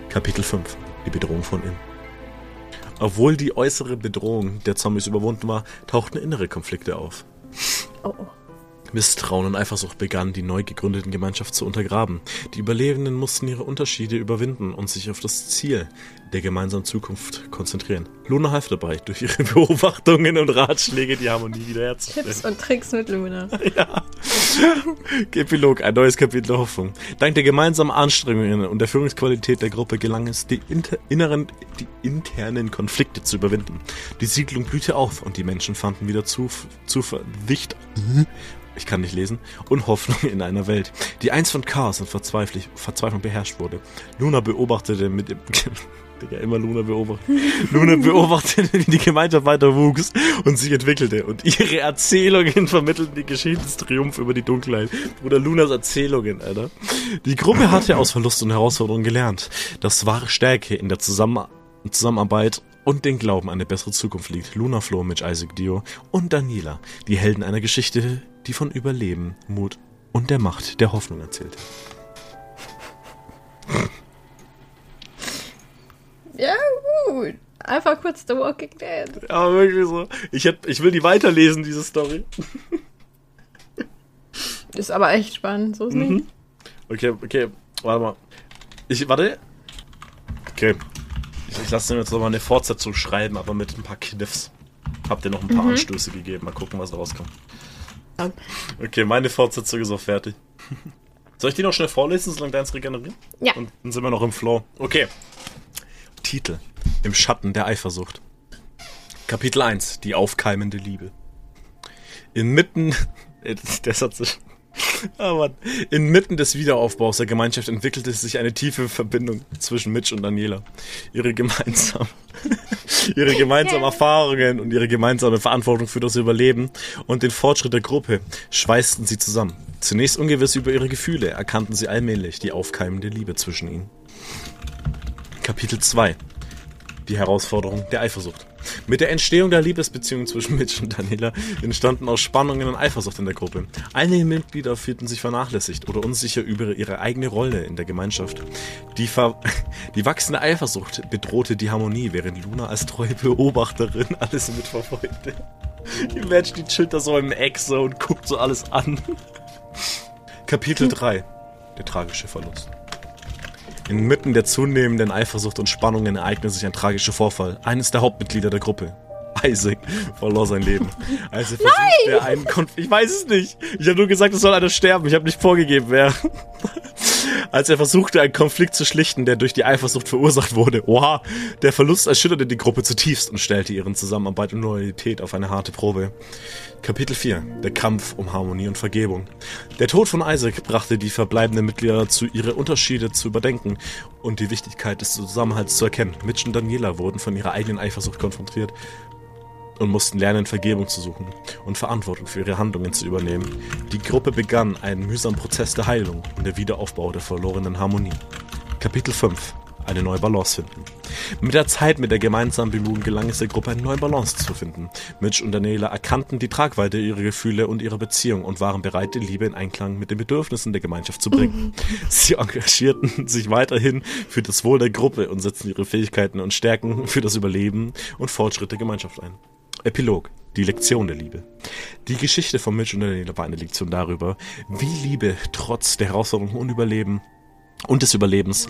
Speaker 1: Kapitel 5. Die Bedrohung von innen. Obwohl die äußere Bedrohung der Zombies überwunden war, tauchten innere Konflikte auf.
Speaker 2: Oh, oh.
Speaker 1: Misstrauen und Eifersucht begannen, die neu gegründeten Gemeinschaft zu untergraben. Die Überlebenden mussten ihre Unterschiede überwinden und sich auf das Ziel der gemeinsamen Zukunft konzentrieren. Luna half dabei, durch ihre Beobachtungen und Ratschläge die Harmonie wiederherzustellen.
Speaker 2: Tipps und Tricks mit Luna.
Speaker 1: Epilog, ein neues Kapitel der Hoffnung. Dank der gemeinsamen Anstrengungen und der Führungsqualität der Gruppe gelang es, die, inter, inneren, die internen Konflikte zu überwinden. Die Siedlung blühte auf und die Menschen fanden wieder Zuversicht, ich kann nicht lesen, und Hoffnung in einer Welt, die einst von Chaos und Verzweiflung beherrscht wurde. Luna beobachtete mit dem Digga, immer Luna beobachten. Luna beobachtet, wie die Gemeinschaft weiter wuchs und sich entwickelte. Und ihre Erzählungen vermittelten die Geschichtstriumph über die Dunkelheit. Bruder Lunas Erzählungen, Alter. Die Gruppe hatte aus Verlust und Herausforderungen gelernt, dass wahre Stärke in der Zusammen Zusammenarbeit und den Glauben an eine bessere Zukunft liegt. Luna Flo, Mitch Isaac Dio und Daniela, die Helden einer Geschichte, die von Überleben, Mut und der Macht der Hoffnung erzählt.
Speaker 2: Ja, gut. Einfach kurz The Walking Dead.
Speaker 1: Ja, wirklich so. Ich, hätt, ich will die weiterlesen, diese Story.
Speaker 2: Ist aber echt spannend, so ist mhm. nicht.
Speaker 1: Okay, okay, warte mal. Ich, warte. Okay. Ich, ich lasse mir jetzt nochmal eine Fortsetzung schreiben, aber mit ein paar Kniffs. Habt ihr noch ein paar mhm. Anstöße gegeben? Mal gucken, was rauskommt. Ja. Okay, meine Fortsetzung ist auch fertig. Soll ich die noch schnell vorlesen, solange deins regenerieren?
Speaker 2: Ja.
Speaker 1: Und dann sind wir noch im Flow. Okay. Titel. Im Schatten der Eifersucht. Kapitel 1. Die aufkeimende Liebe. Inmitten. Der Satz ist. Aber inmitten des Wiederaufbaus der Gemeinschaft entwickelte sich eine tiefe Verbindung zwischen Mitch und Daniela. Ihre gemeinsamen, ihre gemeinsamen Erfahrungen und ihre gemeinsame Verantwortung für das Überleben und den Fortschritt der Gruppe schweißten sie zusammen. Zunächst ungewiss über ihre Gefühle, erkannten sie allmählich die aufkeimende Liebe zwischen ihnen. Kapitel 2 Die Herausforderung der Eifersucht. Mit der Entstehung der Liebesbeziehung zwischen Mitch und Daniela entstanden auch Spannungen und Eifersucht in der Gruppe. Einige Mitglieder fühlten sich vernachlässigt oder unsicher über ihre eigene Rolle in der Gemeinschaft. Die, die wachsende Eifersucht bedrohte die Harmonie, während Luna als treue Beobachterin alles mitverfolgte. Die Mensch, die chillt da so im Eck so und guckt so alles an. Kapitel 3 Der tragische Verlust. Inmitten der zunehmenden Eifersucht und Spannungen ereignete sich ein tragischer Vorfall. Eines der Hauptmitglieder der Gruppe, Isaac, verlor sein Leben. Als er versuchte, einen Konflikt. Ich weiß es nicht. Ich habe nur gesagt, es soll einer sterben. Ich habe nicht vorgegeben, wer. Als er versuchte, einen Konflikt zu schlichten, der durch die Eifersucht verursacht wurde. Oha, der Verlust erschütterte die Gruppe zutiefst und stellte ihren Zusammenarbeit und Loyalität auf eine harte Probe. Kapitel 4. Der Kampf um Harmonie und Vergebung. Der Tod von Isaac brachte die verbleibenden Mitglieder dazu, ihre Unterschiede zu überdenken und die Wichtigkeit des Zusammenhalts zu erkennen. Mitch und Daniela wurden von ihrer eigenen Eifersucht konfrontiert und mussten lernen, Vergebung zu suchen und Verantwortung für ihre Handlungen zu übernehmen. Die Gruppe begann einen mühsamen Prozess der Heilung und der Wiederaufbau der verlorenen Harmonie. Kapitel 5 eine neue Balance finden. Mit der Zeit, mit der gemeinsamen Bemühungen gelang es der Gruppe, eine neue Balance zu finden. Mitch und Daniela erkannten die Tragweite ihrer Gefühle und ihrer Beziehung und waren bereit, die Liebe in Einklang mit den Bedürfnissen der Gemeinschaft zu bringen. Sie engagierten sich weiterhin für das Wohl der Gruppe und setzten ihre Fähigkeiten und Stärken für das Überleben und Fortschritt der Gemeinschaft ein. Epilog. Die Lektion der Liebe. Die Geschichte von Mitch und Daniela war eine Lektion darüber, wie Liebe trotz der Herausforderungen und Überleben und des Überlebens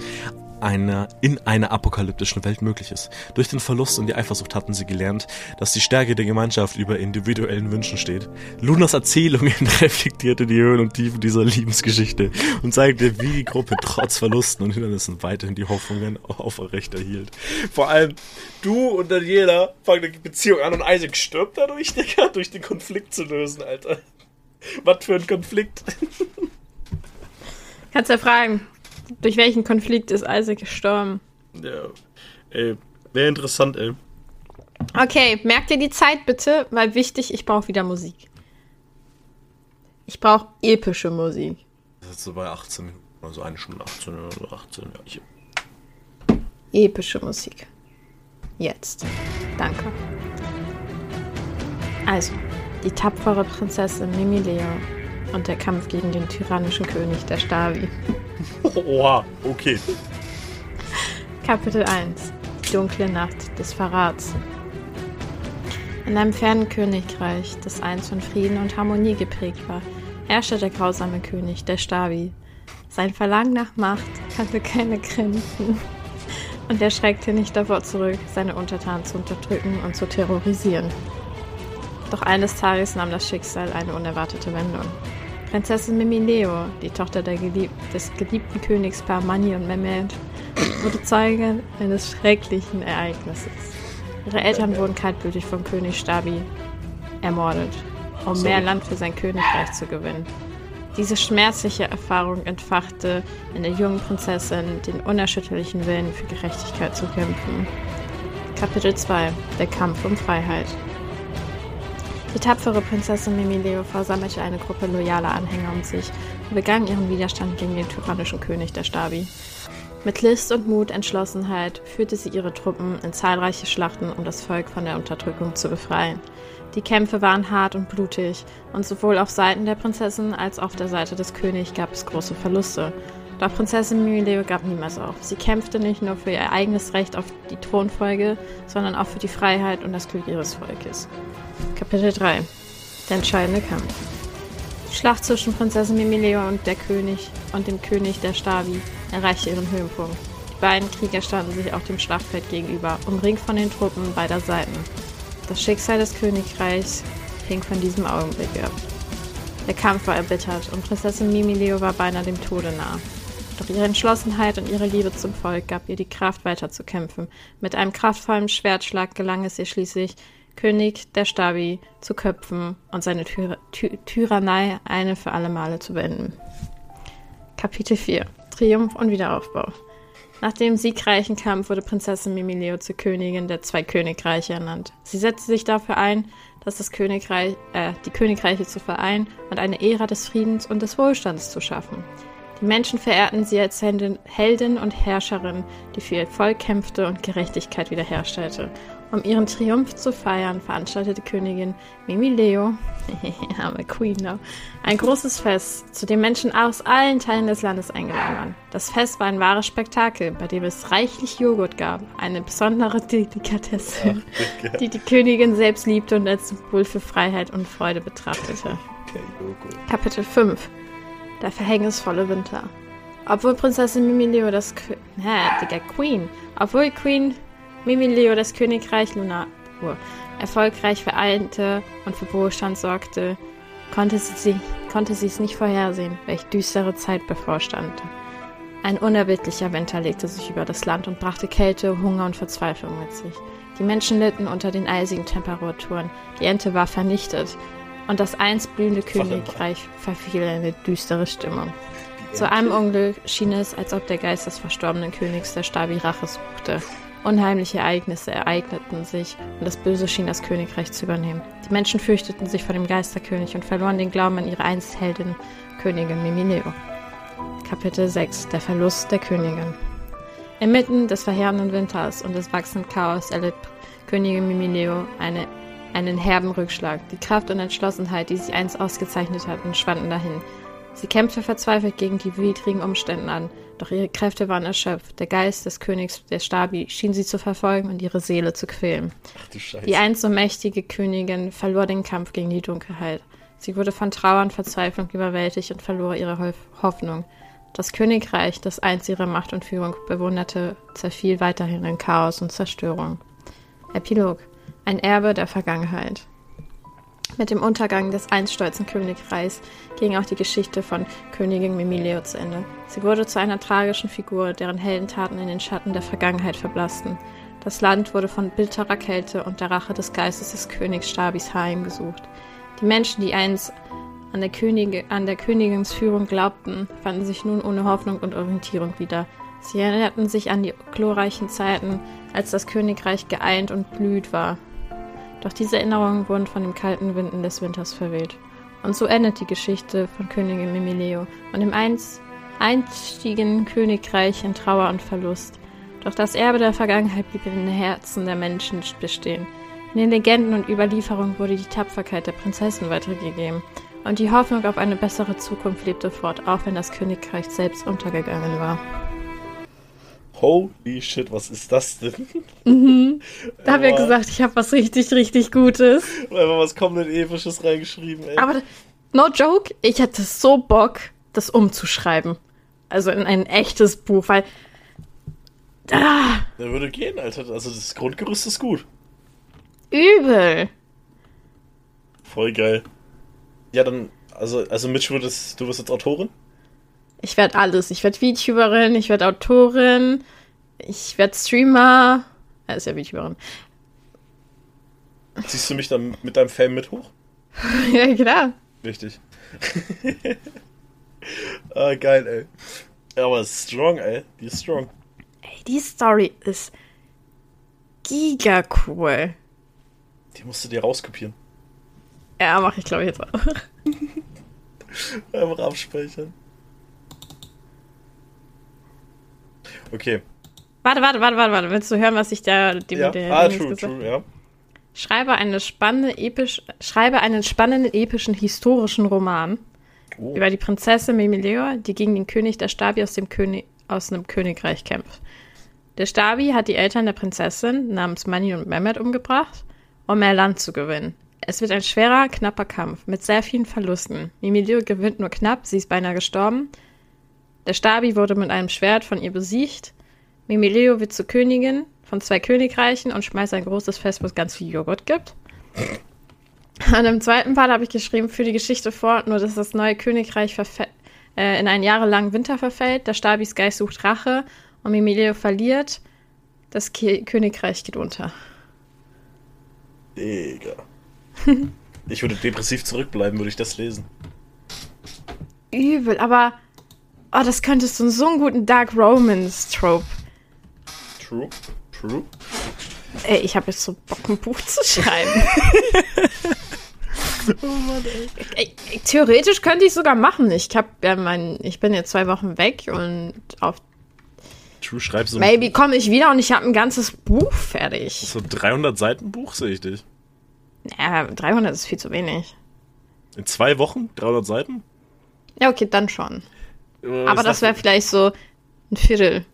Speaker 1: einer, in einer apokalyptischen Welt möglich ist. Durch den Verlust und die Eifersucht hatten sie gelernt, dass die Stärke der Gemeinschaft über individuellen Wünschen steht. Lunas Erzählungen reflektierte die Höhen und Tiefen dieser Liebesgeschichte und zeigte, wie die Gruppe trotz Verlusten und Hindernissen weiterhin die Hoffnungen aufrecht erhielt. Vor allem du und Daniela fangen eine Beziehung an und Isaac stirbt dadurch, Digga, durch den Konflikt zu lösen, Alter. Was für ein Konflikt.
Speaker 2: Kannst ja fragen. Durch welchen Konflikt ist Isaac gestorben?
Speaker 1: Ja, ey, wäre interessant, ey.
Speaker 2: Okay, merkt ihr die Zeit bitte, weil wichtig, ich brauche wieder Musik. Ich brauche epische Musik.
Speaker 1: Das ist so bei 18 also eine Stunde 18 oder 18, ja. Ich...
Speaker 2: Epische Musik. Jetzt. Danke. Also, die tapfere Prinzessin Mimileo und der Kampf gegen den tyrannischen König der Stavi.
Speaker 1: Oha, okay.
Speaker 2: Kapitel 1 Die dunkle Nacht des Verrats. In einem fernen Königreich, das einst von Frieden und Harmonie geprägt war, herrschte der grausame König, der Stavi. Sein Verlangen nach Macht kannte keine Grenzen. Und er schreckte nicht davor zurück, seine Untertanen zu unterdrücken und zu terrorisieren. Doch eines Tages nahm das Schicksal eine unerwartete Wendung. Prinzessin Mimileo, die Tochter Gelieb des geliebten Königspaar Mani und Mehmed, wurde Zeuge eines schrecklichen Ereignisses. Ihre Eltern wurden kaltblütig vom König Stabi ermordet, um mehr Land für sein Königreich zu gewinnen. Diese schmerzliche Erfahrung entfachte in der jungen Prinzessin den unerschütterlichen Willen für Gerechtigkeit zu kämpfen. Kapitel 2 Der Kampf um Freiheit Die tapfere Prinzessin Mimileo versammelte eine Gruppe loyaler Anhänger um sich und begann ihren Widerstand gegen den tyrannischen König der Stabi. Mit List und Mut, Entschlossenheit führte sie ihre Truppen in zahlreiche Schlachten, um das Volk von der Unterdrückung zu befreien. Die Kämpfe waren hart und blutig, und sowohl auf Seiten der Prinzessin als auch auf der Seite des Königs gab es große Verluste. Doch Prinzessin Mimileo gab niemals auf. Sie kämpfte nicht nur für ihr eigenes Recht auf die Thronfolge, sondern auch für die Freiheit und das Glück ihres Volkes. Kapitel 3 Der entscheidende Kampf Die Schlacht zwischen Prinzessin Mimileo und der König und dem König der Stabi erreichte ihren Höhepunkt. Die beiden Krieger standen sich auf dem Schlachtfeld gegenüber, umringt von den Truppen beider Seiten. Das Schicksal des Königreichs hing von diesem Augenblick ab. Der Kampf war erbittert und Prinzessin Mimileo war beinahe dem Tode nah. Doch ihre Entschlossenheit und ihre Liebe zum Volk gab ihr die Kraft weiterzukämpfen. Mit einem kraftvollen Schwertschlag gelang es ihr schließlich, König der Stabi zu köpfen und seine Ty Ty Tyrannei eine für alle Male zu beenden. Kapitel 4 Triumph und Wiederaufbau nach dem siegreichen Kampf wurde Prinzessin Mimileo zur Königin der zwei Königreiche ernannt. Sie setzte sich dafür ein, dass das Königreich, äh, die Königreiche zu vereinen und eine Ära des Friedens und des Wohlstands zu schaffen. Die Menschen verehrten sie als Heldin und Herrscherin, die für ihr Volk kämpfte und Gerechtigkeit wiederherstellte. Um ihren Triumph zu feiern, veranstaltete Königin Mimileo, arme Queen now, ein großes Fest, zu dem Menschen aus allen Teilen des Landes eingeladen waren. Das Fest war ein wahres Spektakel, bei dem es reichlich Joghurt gab, eine besondere Delikatesse, die die Königin selbst liebte und als Symbol für Freiheit und Freude betrachtete. Kapitel 5 Der verhängnisvolle Winter obwohl Prinzessin Mimileo das... Hä, Digga, Queen. Obwohl Queen Mimileo das Königreich Lunar erfolgreich vereinte und für Wohlstand sorgte, konnte sie, konnte sie es nicht vorhersehen, welch düstere Zeit bevorstand. Ein unerbittlicher Winter legte sich über das Land und brachte Kälte, Hunger und Verzweiflung mit sich. Die Menschen litten unter den eisigen Temperaturen, die Ente war vernichtet und das einst blühende Königreich verfiel in eine düstere Stimmung. Zu einem Unglück schien es, als ob der Geist des verstorbenen Königs der Stabi Rache suchte. Unheimliche Ereignisse ereigneten sich und das Böse schien das Königreich zu übernehmen. Die Menschen fürchteten sich vor dem Geisterkönig und verloren den Glauben an ihre einst Heldin, Königin Mimileo. Kapitel 6 Der Verlust der Königin Inmitten des verheerenden Winters und des wachsenden Chaos erlitt Königin Mimileo eine, einen herben Rückschlag. Die Kraft und Entschlossenheit, die sie einst ausgezeichnet hatten, schwanden dahin. Sie kämpfte verzweifelt gegen die widrigen Umstände an, doch ihre Kräfte waren erschöpft. Der Geist des Königs der Stabi schien sie zu verfolgen und ihre Seele zu quälen. Ach, du. Die einst so mächtige Königin verlor den Kampf gegen die Dunkelheit. Sie wurde von Trauer und Verzweiflung überwältigt und verlor ihre Hoffnung. Das Königreich, das einst ihre Macht und Führung bewunderte, zerfiel weiterhin in Chaos und Zerstörung. Epilog. Ein Erbe der Vergangenheit. Mit dem Untergang des einst stolzen Königreichs ging auch die Geschichte von Königin Mimileo zu Ende. Sie wurde zu einer tragischen Figur, deren Heldentaten in den Schatten der Vergangenheit verblassten. Das Land wurde von bitterer Kälte und der Rache des Geistes des Königs Stabis heimgesucht. Die Menschen, die einst an der, Könige, an der Königinsführung Führung glaubten, fanden sich nun ohne Hoffnung und Orientierung wieder. Sie erinnerten sich an die glorreichen Zeiten, als das Königreich geeint und blüht war. Doch diese Erinnerungen wurden von den kalten Winden des Winters verweht. Und so endet die Geschichte von Königin Mimileo und dem einst einstigen Königreich in Trauer und Verlust. Doch das Erbe der Vergangenheit blieb in den Herzen der Menschen bestehen. In den Legenden und Überlieferungen wurde die Tapferkeit der Prinzessin weitergegeben und die Hoffnung auf eine bessere Zukunft lebte fort, auch wenn das Königreich selbst untergegangen war.
Speaker 1: Holy shit, was ist das denn?
Speaker 2: Mhm. Da habe ich gesagt, ich habe was richtig, richtig Gutes.
Speaker 1: Einfach was komplett Episches reingeschrieben, ey.
Speaker 2: Aber no joke, ich hätte so Bock, das umzuschreiben. Also in ein echtes Buch, weil.
Speaker 1: Ah, Der würde gehen, Alter. Also das Grundgerüst ist gut.
Speaker 2: Übel.
Speaker 1: Voll geil. Ja, dann, also, also Mitch, würdest, du wirst jetzt Autorin?
Speaker 2: Ich werde alles. Ich werde VTuberin, ich werde Autorin, ich werde Streamer. Er ist ja VTuberin.
Speaker 1: Ziehst du mich dann mit deinem Fame mit hoch?
Speaker 2: ja, klar.
Speaker 1: Richtig. Ah, geil, ey. Aber strong, ey. Die ist strong.
Speaker 2: Ey, die Story ist giga cool.
Speaker 1: Die musst du dir rauskopieren.
Speaker 2: Ja, mache ich glaube ich jetzt auch.
Speaker 1: Einfach abspeichern. Okay.
Speaker 2: Warte, warte, warte, warte, warte. Willst du hören, was ich da dem
Speaker 1: Ja.
Speaker 2: der
Speaker 1: Ah, true,
Speaker 2: gesagt-
Speaker 1: true, ja.
Speaker 2: Schreibe, eine spannende, episch, schreibe einen spannenden, epischen, historischen Roman
Speaker 1: Oh.
Speaker 2: über die Prinzessin Mimileo, die gegen den König der Stabi aus dem König, aus einem Königreich kämpft. Der Stabi hat die Eltern der Prinzessin namens Mani und Mehmet umgebracht, um mehr Land zu gewinnen. Es wird ein schwerer, knapper Kampf mit sehr vielen Verlusten. Mimileo gewinnt nur knapp, sie ist beinahe gestorben. Der Stabi wurde mit einem Schwert von ihr besiegt. Mimileo wird zur Königin von zwei Königreichen und schmeißt ein großes Fest, wo es ganz viel Joghurt gibt. An dem zweiten Part habe ich geschrieben, für die Geschichte vor, nur dass das neue Königreich äh, in einen jahrelangen Winter verfällt. Der Stabis Geist sucht Rache und Mimileo verliert. Das Ke Königreich geht unter.
Speaker 1: Digga. Ich würde depressiv zurückbleiben, würde ich das lesen.
Speaker 2: Übel, aber oh, das könnte so, so einen guten Dark Romance Trope.
Speaker 1: True. True.
Speaker 2: Ey, ich habe jetzt so Bock, ein Buch zu schreiben. ey, ey, theoretisch könnte ich sogar machen. Ich hab ja mein, ich bin jetzt zwei Wochen weg und auf
Speaker 1: True, schreib so ein
Speaker 2: Maybe komme ich wieder und ich habe ein ganzes Buch fertig.
Speaker 1: so 300 Seiten Buch, sehe ich dich.
Speaker 2: Ja, 300 ist viel zu wenig.
Speaker 1: In zwei Wochen? 300 Seiten?
Speaker 2: Ja, okay, dann schon. Aber das wäre vielleicht so ein Viertel.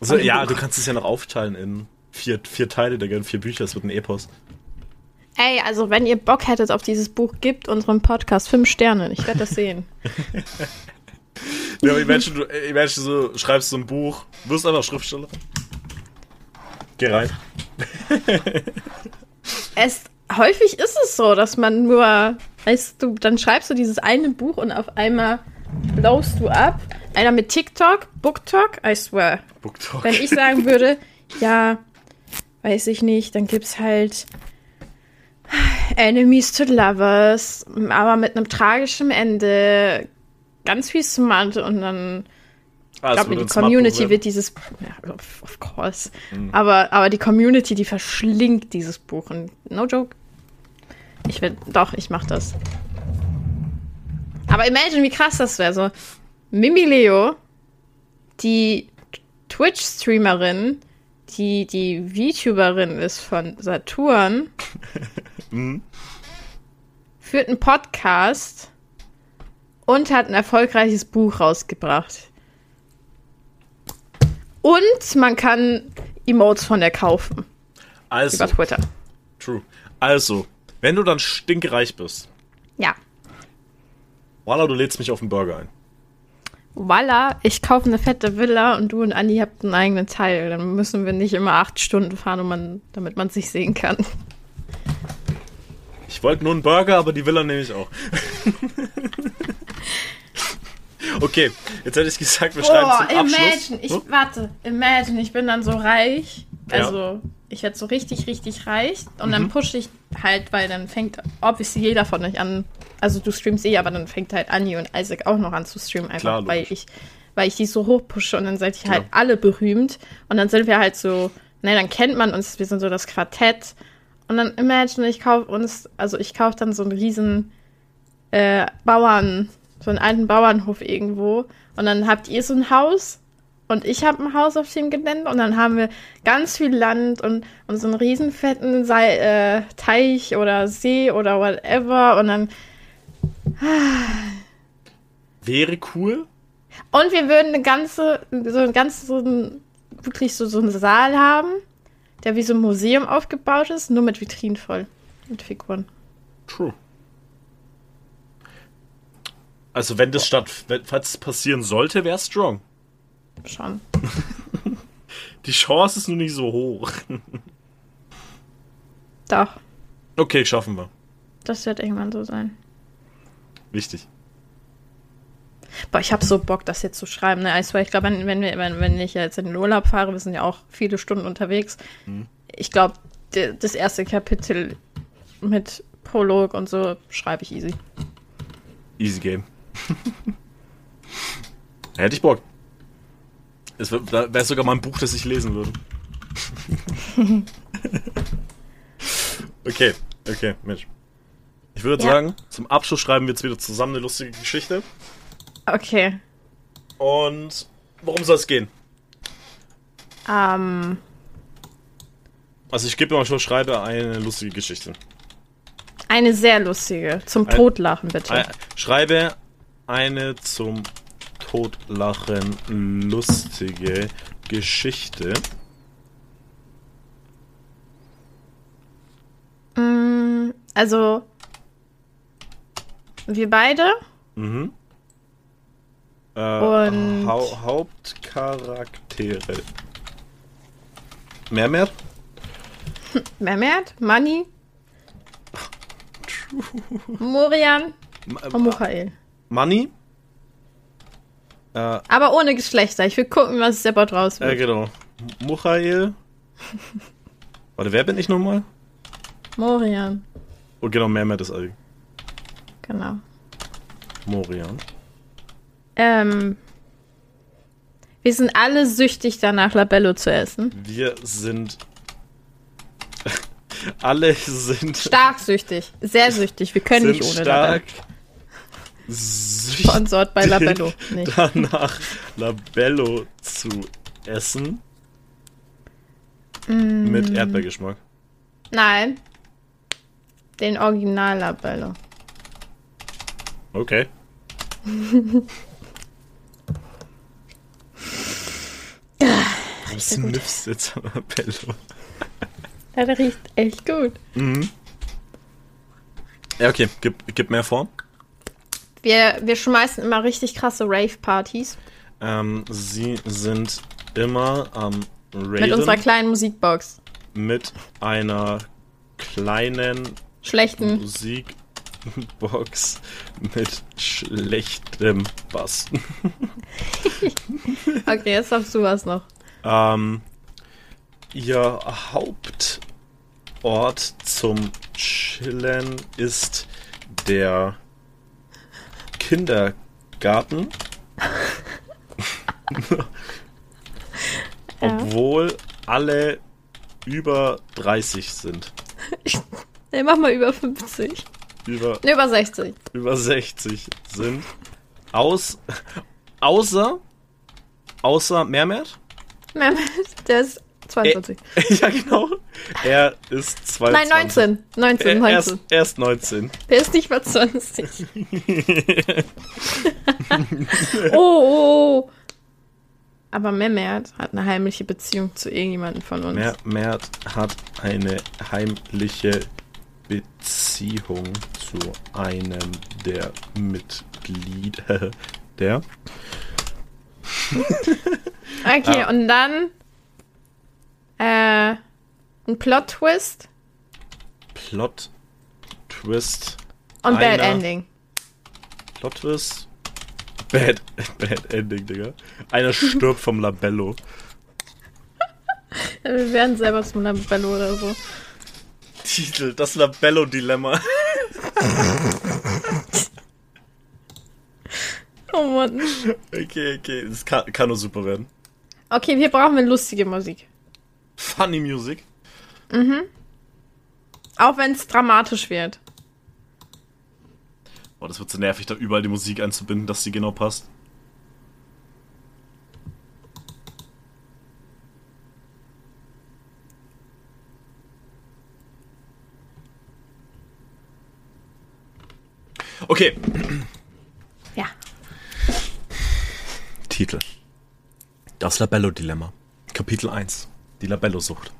Speaker 1: so,
Speaker 2: ein
Speaker 1: Ja,
Speaker 2: Buch.
Speaker 1: du kannst es ja noch aufteilen in vier, vier Teile, Digga, in vier Bücher, es wird ein Epos.
Speaker 2: Ey, also wenn ihr Bock hättet auf dieses Buch, gebt unserem Podcast fünf Sterne. Ich werde das sehen.
Speaker 1: Ja, aber imagine, du, äh, imagine so, schreibst so ein Buch, wirst einfach Schriftsteller. Geh rein.
Speaker 2: Es, häufig ist es so, dass man nur, weißt du, dann schreibst du dieses eine Buch und auf einmal blowst du ab. Einer mit TikTok, BookTok, I swear.
Speaker 1: Book Talk.
Speaker 2: Wenn ich sagen würde, ja, weiß ich nicht, dann gibt's halt Enemies to Lovers, aber mit einem tragischen Ende, ganz viel Smart und dann
Speaker 1: ah,
Speaker 2: ich glaube, die Community wird dieses, ja, of, course, aber, aber die Community, die verschlingt dieses Buch und no joke. Ich will, doch, ich mach das. Aber imagine, wie krass das wäre, so Mimi Leo, die Twitch-Streamerin, die die VTuberin ist von Saturn, führt einen Podcast und hat ein erfolgreiches Buch rausgebracht. Und man kann Emotes von der kaufen
Speaker 1: Also,
Speaker 2: über Twitter.
Speaker 1: true. Also, wenn du dann stinkereich bist,
Speaker 2: Ja.
Speaker 1: Voila, du lädst mich auf einen Burger ein.
Speaker 2: Voila, ich kaufe eine fette Villa und du und Andi habt einen eigenen Teil. Dann müssen wir nicht immer acht Stunden fahren, um man, damit man sich sehen kann.
Speaker 1: Ich wollte nur einen Burger, aber die Villa nehme ich auch. okay, jetzt hätte ich gesagt, wir schreiben
Speaker 2: Boah,
Speaker 1: zum Abschluss.
Speaker 2: imagine, ich,
Speaker 1: Hm?
Speaker 2: warte, imagine, ich bin dann so reich.
Speaker 1: Ja.
Speaker 2: Also, ich werde so richtig, richtig reich. Und
Speaker 1: Mhm.
Speaker 2: dann pushe ich halt, weil dann fängt obviously jeder von euch an. Also, du streamst eh, aber dann fängt halt Anni und Isaac auch noch an zu streamen. Einfach,
Speaker 1: Klar,
Speaker 2: weil ich, weil ich die so hoch pushe und dann seid ihr halt
Speaker 1: Klar.
Speaker 2: alle berühmt. Und dann sind wir halt so, ne, dann kennt man uns, wir sind so das Quartett. Und dann imagine, ich kaufe uns, also ich kaufe dann so einen riesen äh, Bauern, so einen alten Bauernhof irgendwo. Und dann habt ihr so ein Haus und ich habe ein Haus auf dem Gelände und dann haben wir ganz viel Land und, und so einen riesen fetten Sei äh, Teich oder See oder whatever. Und dann
Speaker 1: Wäre cool.
Speaker 2: und wir würden eine ganze, so ein ganzes, so ein, wirklich so, so einen Saal haben, der wie so ein Museum aufgebaut ist, nur mit Vitrinen voll. Mit Figuren.
Speaker 1: True. Also wenn das statt, wenn, falls es passieren sollte, wäre strong.
Speaker 2: Schon.
Speaker 1: Die Chance ist nur nicht so hoch.
Speaker 2: Doch.
Speaker 1: Okay, schaffen wir.
Speaker 2: Das wird irgendwann so sein.
Speaker 1: Wichtig.
Speaker 2: Boah, ich habe so Bock, das jetzt zu schreiben. Ne? Also, ich glaube, wenn, wenn, wir- wenn, wenn ich jetzt in den Urlaub fahre, wir sind ja auch viele Stunden unterwegs. Ich glaube, das erste Kapitel mit Prolog und so schreibe ich easy.
Speaker 1: Easy game. Hätte ich Bock. Es wär, da wäre sogar mal ein Buch, das ich lesen würde. okay, okay, Mensch. Ich würde
Speaker 2: Ja.
Speaker 1: sagen, zum Abschluss schreiben wir jetzt wieder zusammen eine lustige Geschichte.
Speaker 2: Okay.
Speaker 1: Und worum soll es gehen?
Speaker 2: Ähm,
Speaker 1: Also ich gebe mal schon, schreibe eine lustige Geschichte.
Speaker 2: eine sehr lustige. Zum
Speaker 1: Ein-
Speaker 2: Totlachen, bitte.
Speaker 1: Ein- Schreibe eine zum Totlachen lustige Geschichte.
Speaker 2: Mm, also, wir beide
Speaker 1: Mhm. Äh,
Speaker 2: Und-
Speaker 1: Hau Hauptcharaktere. Mehr, mehr?
Speaker 2: Mehmet, Manni, Morian und Michael.
Speaker 1: Money? Äh,
Speaker 2: Aber ohne Geschlechter. Ich will gucken, was der Bot raus
Speaker 1: äh,
Speaker 2: wird.
Speaker 1: genau. Michael. Warte, wer bin ich nochmal?
Speaker 2: Morian.
Speaker 1: Oh, genau, Mehmet ist Ali.
Speaker 2: Genau.
Speaker 1: Morian.
Speaker 2: Ähm, wir sind alle süchtig danach, Labello zu essen.
Speaker 1: Wir sind. Alle sind.
Speaker 2: Stark süchtig. Sehr süchtig. Wir können nicht ohne
Speaker 1: stark.
Speaker 2: Labello. Sponsort bei Labello. Nicht.
Speaker 1: danach Labello zu essen.
Speaker 2: Mm.
Speaker 1: Mit Erdbeergeschmack.
Speaker 2: Nein. Den Original Labello.
Speaker 1: Okay. Du sniffst jetzt an Labello.
Speaker 2: Ja, der riecht echt gut.
Speaker 1: Mhm. Ja, okay. Gib, gib mehr vor.
Speaker 2: Wir, wir schmeißen immer richtig krasse Rave-Partys
Speaker 1: Ähm, sie sind immer am
Speaker 2: mit unserer
Speaker 1: Raven
Speaker 2: kleinen Musikbox.
Speaker 1: mit einer kleinen
Speaker 2: Schlechten.
Speaker 1: Musikbox mit schlechtem Bass.
Speaker 2: Okay, jetzt hast du was noch.
Speaker 1: Ähm, ihr Hauptort zum Chillen ist der Kindergarten. Obwohl alle über 30 sind.
Speaker 2: Nee, mach mal über 50.
Speaker 1: Über,
Speaker 2: über 60.
Speaker 1: über 60 sind. Aus, außer, außer Mehmet.
Speaker 2: Mehmet, der ist 42.
Speaker 1: ja, genau. Er ist 22.
Speaker 2: Nein, 19. 19,
Speaker 1: Er, er, ist,
Speaker 2: 19.
Speaker 1: er ist 19.
Speaker 2: Der ist nicht mal 20. oh, oh. Aber Mehmet hat eine heimliche Beziehung zu irgendjemandem von uns.
Speaker 1: Mer Mert hat eine heimliche Beziehung zu einem der Mitglieder der.
Speaker 2: Okay,
Speaker 1: Ah.
Speaker 2: und dann äh, ein Plot-Twist
Speaker 1: Plot Twist.
Speaker 2: und Bad Ending.
Speaker 1: Plot Twist. Bad, bad Ending, Digga. Einer stirbt vom Labello.
Speaker 2: Wir werden selber zum Labello oder so.
Speaker 1: Titel: Das Labello-Dilemma.
Speaker 2: Oh Mann.
Speaker 1: Okay, okay. Das kann, kann nur super werden.
Speaker 2: Okay, wir brauchen eine lustige Musik.
Speaker 1: Funny Music.
Speaker 2: Auch wenn es dramatisch wird.
Speaker 1: Oh, das wird so nervig, da überall die Musik einzubinden, dass sie genau passt. Okay,
Speaker 2: Ja.
Speaker 1: Titel. Das Labello-Dilemma. Kapitel 1. Die Labello-Sucht.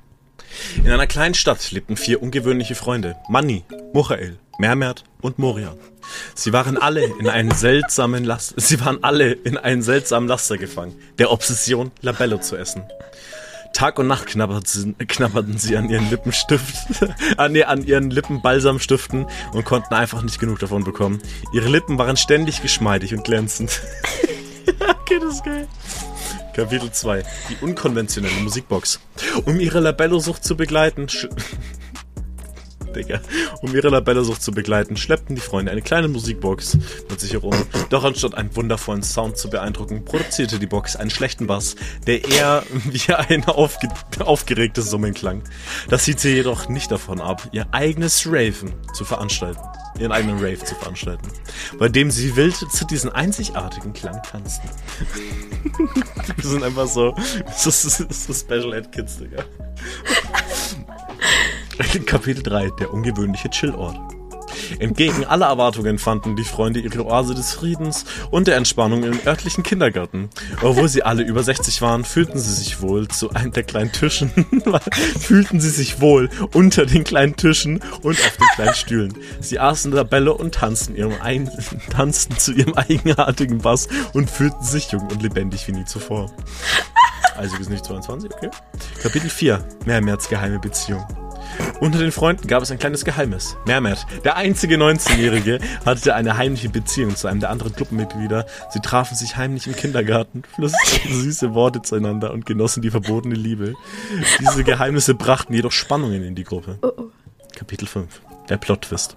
Speaker 1: In einer kleinen Stadt lebten vier ungewöhnliche Freunde. Manni, Michael, Mermert und Morian. Sie waren alle in einen seltsamen Last Sie waren alle in einen seltsamen Laster gefangen, der Obsession, Labello zu essen. Tag und Nacht knabberten, sie an ihren Lippenstift, an, an ihren Lippenbalsamstiften und konnten einfach nicht genug davon bekommen. Ihre Lippen waren ständig geschmeidig und glänzend. okay, das ist geil. Kapitel 2. Die unkonventionelle Musikbox. Um ihre Labello-Sucht zu begleiten. Um ihre Labellesucht zu begleiten, schleppten die Freunde eine kleine Musikbox mit sich herum. Doch anstatt einen wundervollen Sound zu beeindrucken, produzierte die Box einen schlechten Bass, der eher wie ein aufge aufgeregtes Summen klang. Das hielt sie jedoch nicht davon ab, ihr eigenes Raven zu veranstalten. Ihren eigenen Rave zu veranstalten. Bei dem sie wild zu diesem einzigartigen Klang tanzten. Wir sind einfach so, so, so, so Special Ed Kids, Digga. Kapitel 3, der ungewöhnliche Chillort. Entgegen aller Erwartungen fanden die Freunde ihre Oase des Friedens und der Entspannung im örtlichen Kindergarten. Obwohl sie alle über 60 waren, fühlten sie sich wohl zu einem der kleinen Tischen, fühlten sie sich wohl unter den kleinen Tischen und auf den kleinen Stühlen. Sie aßen Tabelle und tanzten, ihrem ein tanzten zu ihrem eigenartigen Bass und fühlten sich jung und lebendig wie nie zuvor. Also bis nicht 22, okay. Kapitel 4. Mehrmärz geheime Beziehung. Unter den Freunden gab es ein kleines Geheimnis. Mehmet, der einzige 19-Jährige, hatte eine heimliche Beziehung zu einem der anderen Gruppenmitglieder. Sie trafen sich heimlich im Kindergarten, flüsterten süße Worte zueinander und genossen die verbotene Liebe. Diese Geheimnisse brachten jedoch Spannungen in die Gruppe. Kapitel 5. Der Plot-Twist.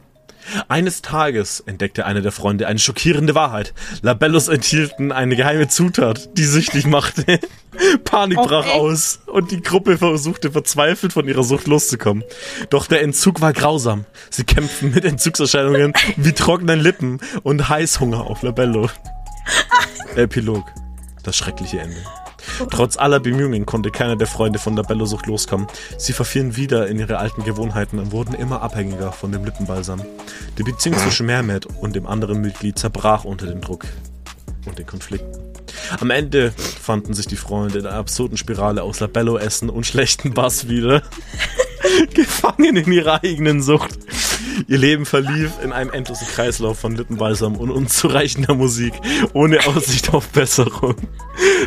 Speaker 1: Eines Tages entdeckte einer der Freunde eine schockierende Wahrheit. Labellos enthielten eine geheime Zutat, die süchtig machte. Panik brach
Speaker 2: Okay.
Speaker 1: aus und die Gruppe versuchte verzweifelt von ihrer Sucht loszukommen. Doch der Entzug war grausam. Sie kämpften mit Entzugserscheinungen wie trockenen Lippen und Heißhunger auf Labello. Epilog. Das schreckliche Ende. Trotz aller Bemühungen konnte keiner der Freunde von Labello-Sucht loskommen. Sie verfielen wieder in ihre alten Gewohnheiten und wurden immer abhängiger von dem Lippenbalsam. Die Beziehung zwischen Mehmet und dem anderen Mitglied zerbrach unter dem Druck und den Konflikten. Am Ende fanden sich die Freunde in einer absurden Spirale aus Labello-Essen und schlechten Bass wieder. Gefangen in ihrer eigenen Sucht. Ihr Leben verlief in einem endlosen Kreislauf von Lippenbalsam und unzureichender Musik, ohne Aussicht auf Besserung.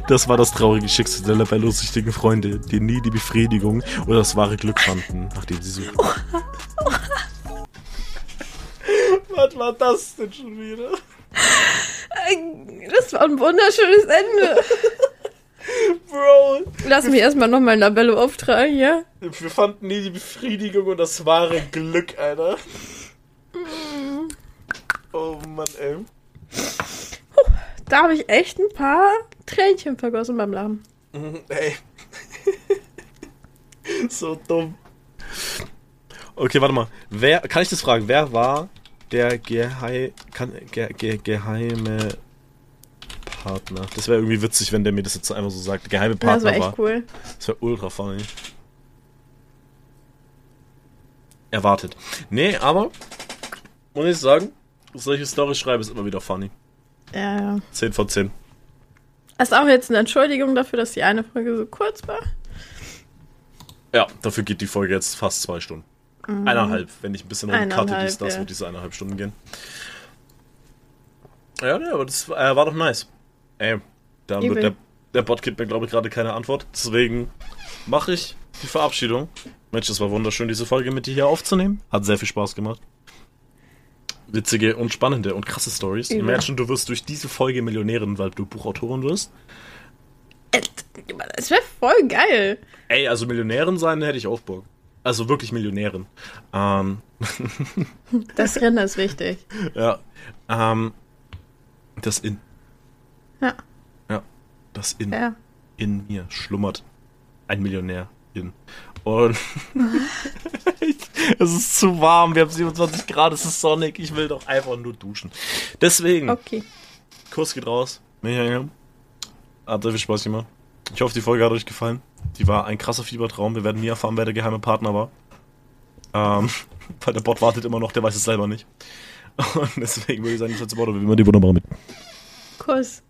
Speaker 1: Das war das traurige Schicksal der labellosüchtigen Freunde, die nie die Befriedigung oder das wahre Glück fanden, nachdem sie suchten. Was war das denn schon wieder?
Speaker 2: Das war ein wunderschönes Ende.
Speaker 1: Bro,
Speaker 2: Lass mich erstmal noch mal ein Labello auftragen, ja?
Speaker 1: wir fanden nie die Befriedigung und das wahre Glück, Alter. Oh Mann, ey.
Speaker 2: Da habe ich echt ein paar Tränchen vergossen beim Lachen.
Speaker 1: Mhm, Ey. so dumm. Okay, warte mal. Wer, kann ich das fragen? Wer war der Gehei, kann, ge, ge, geheime Partner? Das wäre irgendwie witzig, wenn der mir das jetzt einfach so sagt. Geheime
Speaker 2: Das
Speaker 1: Partner
Speaker 2: war echt
Speaker 1: war.
Speaker 2: cool.
Speaker 1: Das wäre ultra funny. Erwartet. Nee, aber muss ich sagen, solche Story schreibe ist immer wieder funny.
Speaker 2: Ja, ja.
Speaker 1: 10 von 10.
Speaker 2: Das ist auch jetzt eine Entschuldigung dafür, dass die eine Folge so kurz war.
Speaker 1: Ja, dafür geht die Folge jetzt fast zwei Stunden. Eineinhalb, wenn ich ein bisschen
Speaker 2: Eineinhalb,
Speaker 1: dies, das
Speaker 2: ja.
Speaker 1: wird diese eineinhalb Stunden gehen. Ja, nee, aber das äh, war doch nice. Ey, da wird der, der Bot gibt mir, glaube ich, gerade keine Antwort. Deswegen mache ich die Verabschiedung. Mensch, das war wunderschön, diese Folge mit dir hier aufzunehmen. Hat sehr viel Spaß gemacht. Witzige und spannende und krasse Stories.
Speaker 2: Übel.
Speaker 1: Imagine, du wirst durch diese Folge Millionärin, weil du Buchautorin wirst.
Speaker 2: Das wäre voll geil.
Speaker 1: Ey, also Millionärin sein hätte ich auch Bock. Also wirklich Millionärin. Ähm,
Speaker 2: Das Rennen ist wichtig.
Speaker 1: ja. Ähm, das in,
Speaker 2: Ja.
Speaker 1: ja, das in,
Speaker 2: Ja.
Speaker 1: in mir schlummert ein Millionär in. Und es ist zu warm, wir haben 27 Grad, es ist sonnig, ich will doch einfach nur duschen. Deswegen,
Speaker 2: Okay.
Speaker 1: Kuss geht raus. Michael, hat sehr viel Spaß gemacht. Ich hoffe, die Folge hat euch gefallen. Die war ein krasser Fiebertraum. Wir werden nie erfahren, wer der geheime Partner war. Ähm, weil der Bot wartet immer noch, der weiß es selber nicht. Und deswegen würde ich sagen, das letzte Wort, wie immer die wunderbare mit.
Speaker 2: Kuss.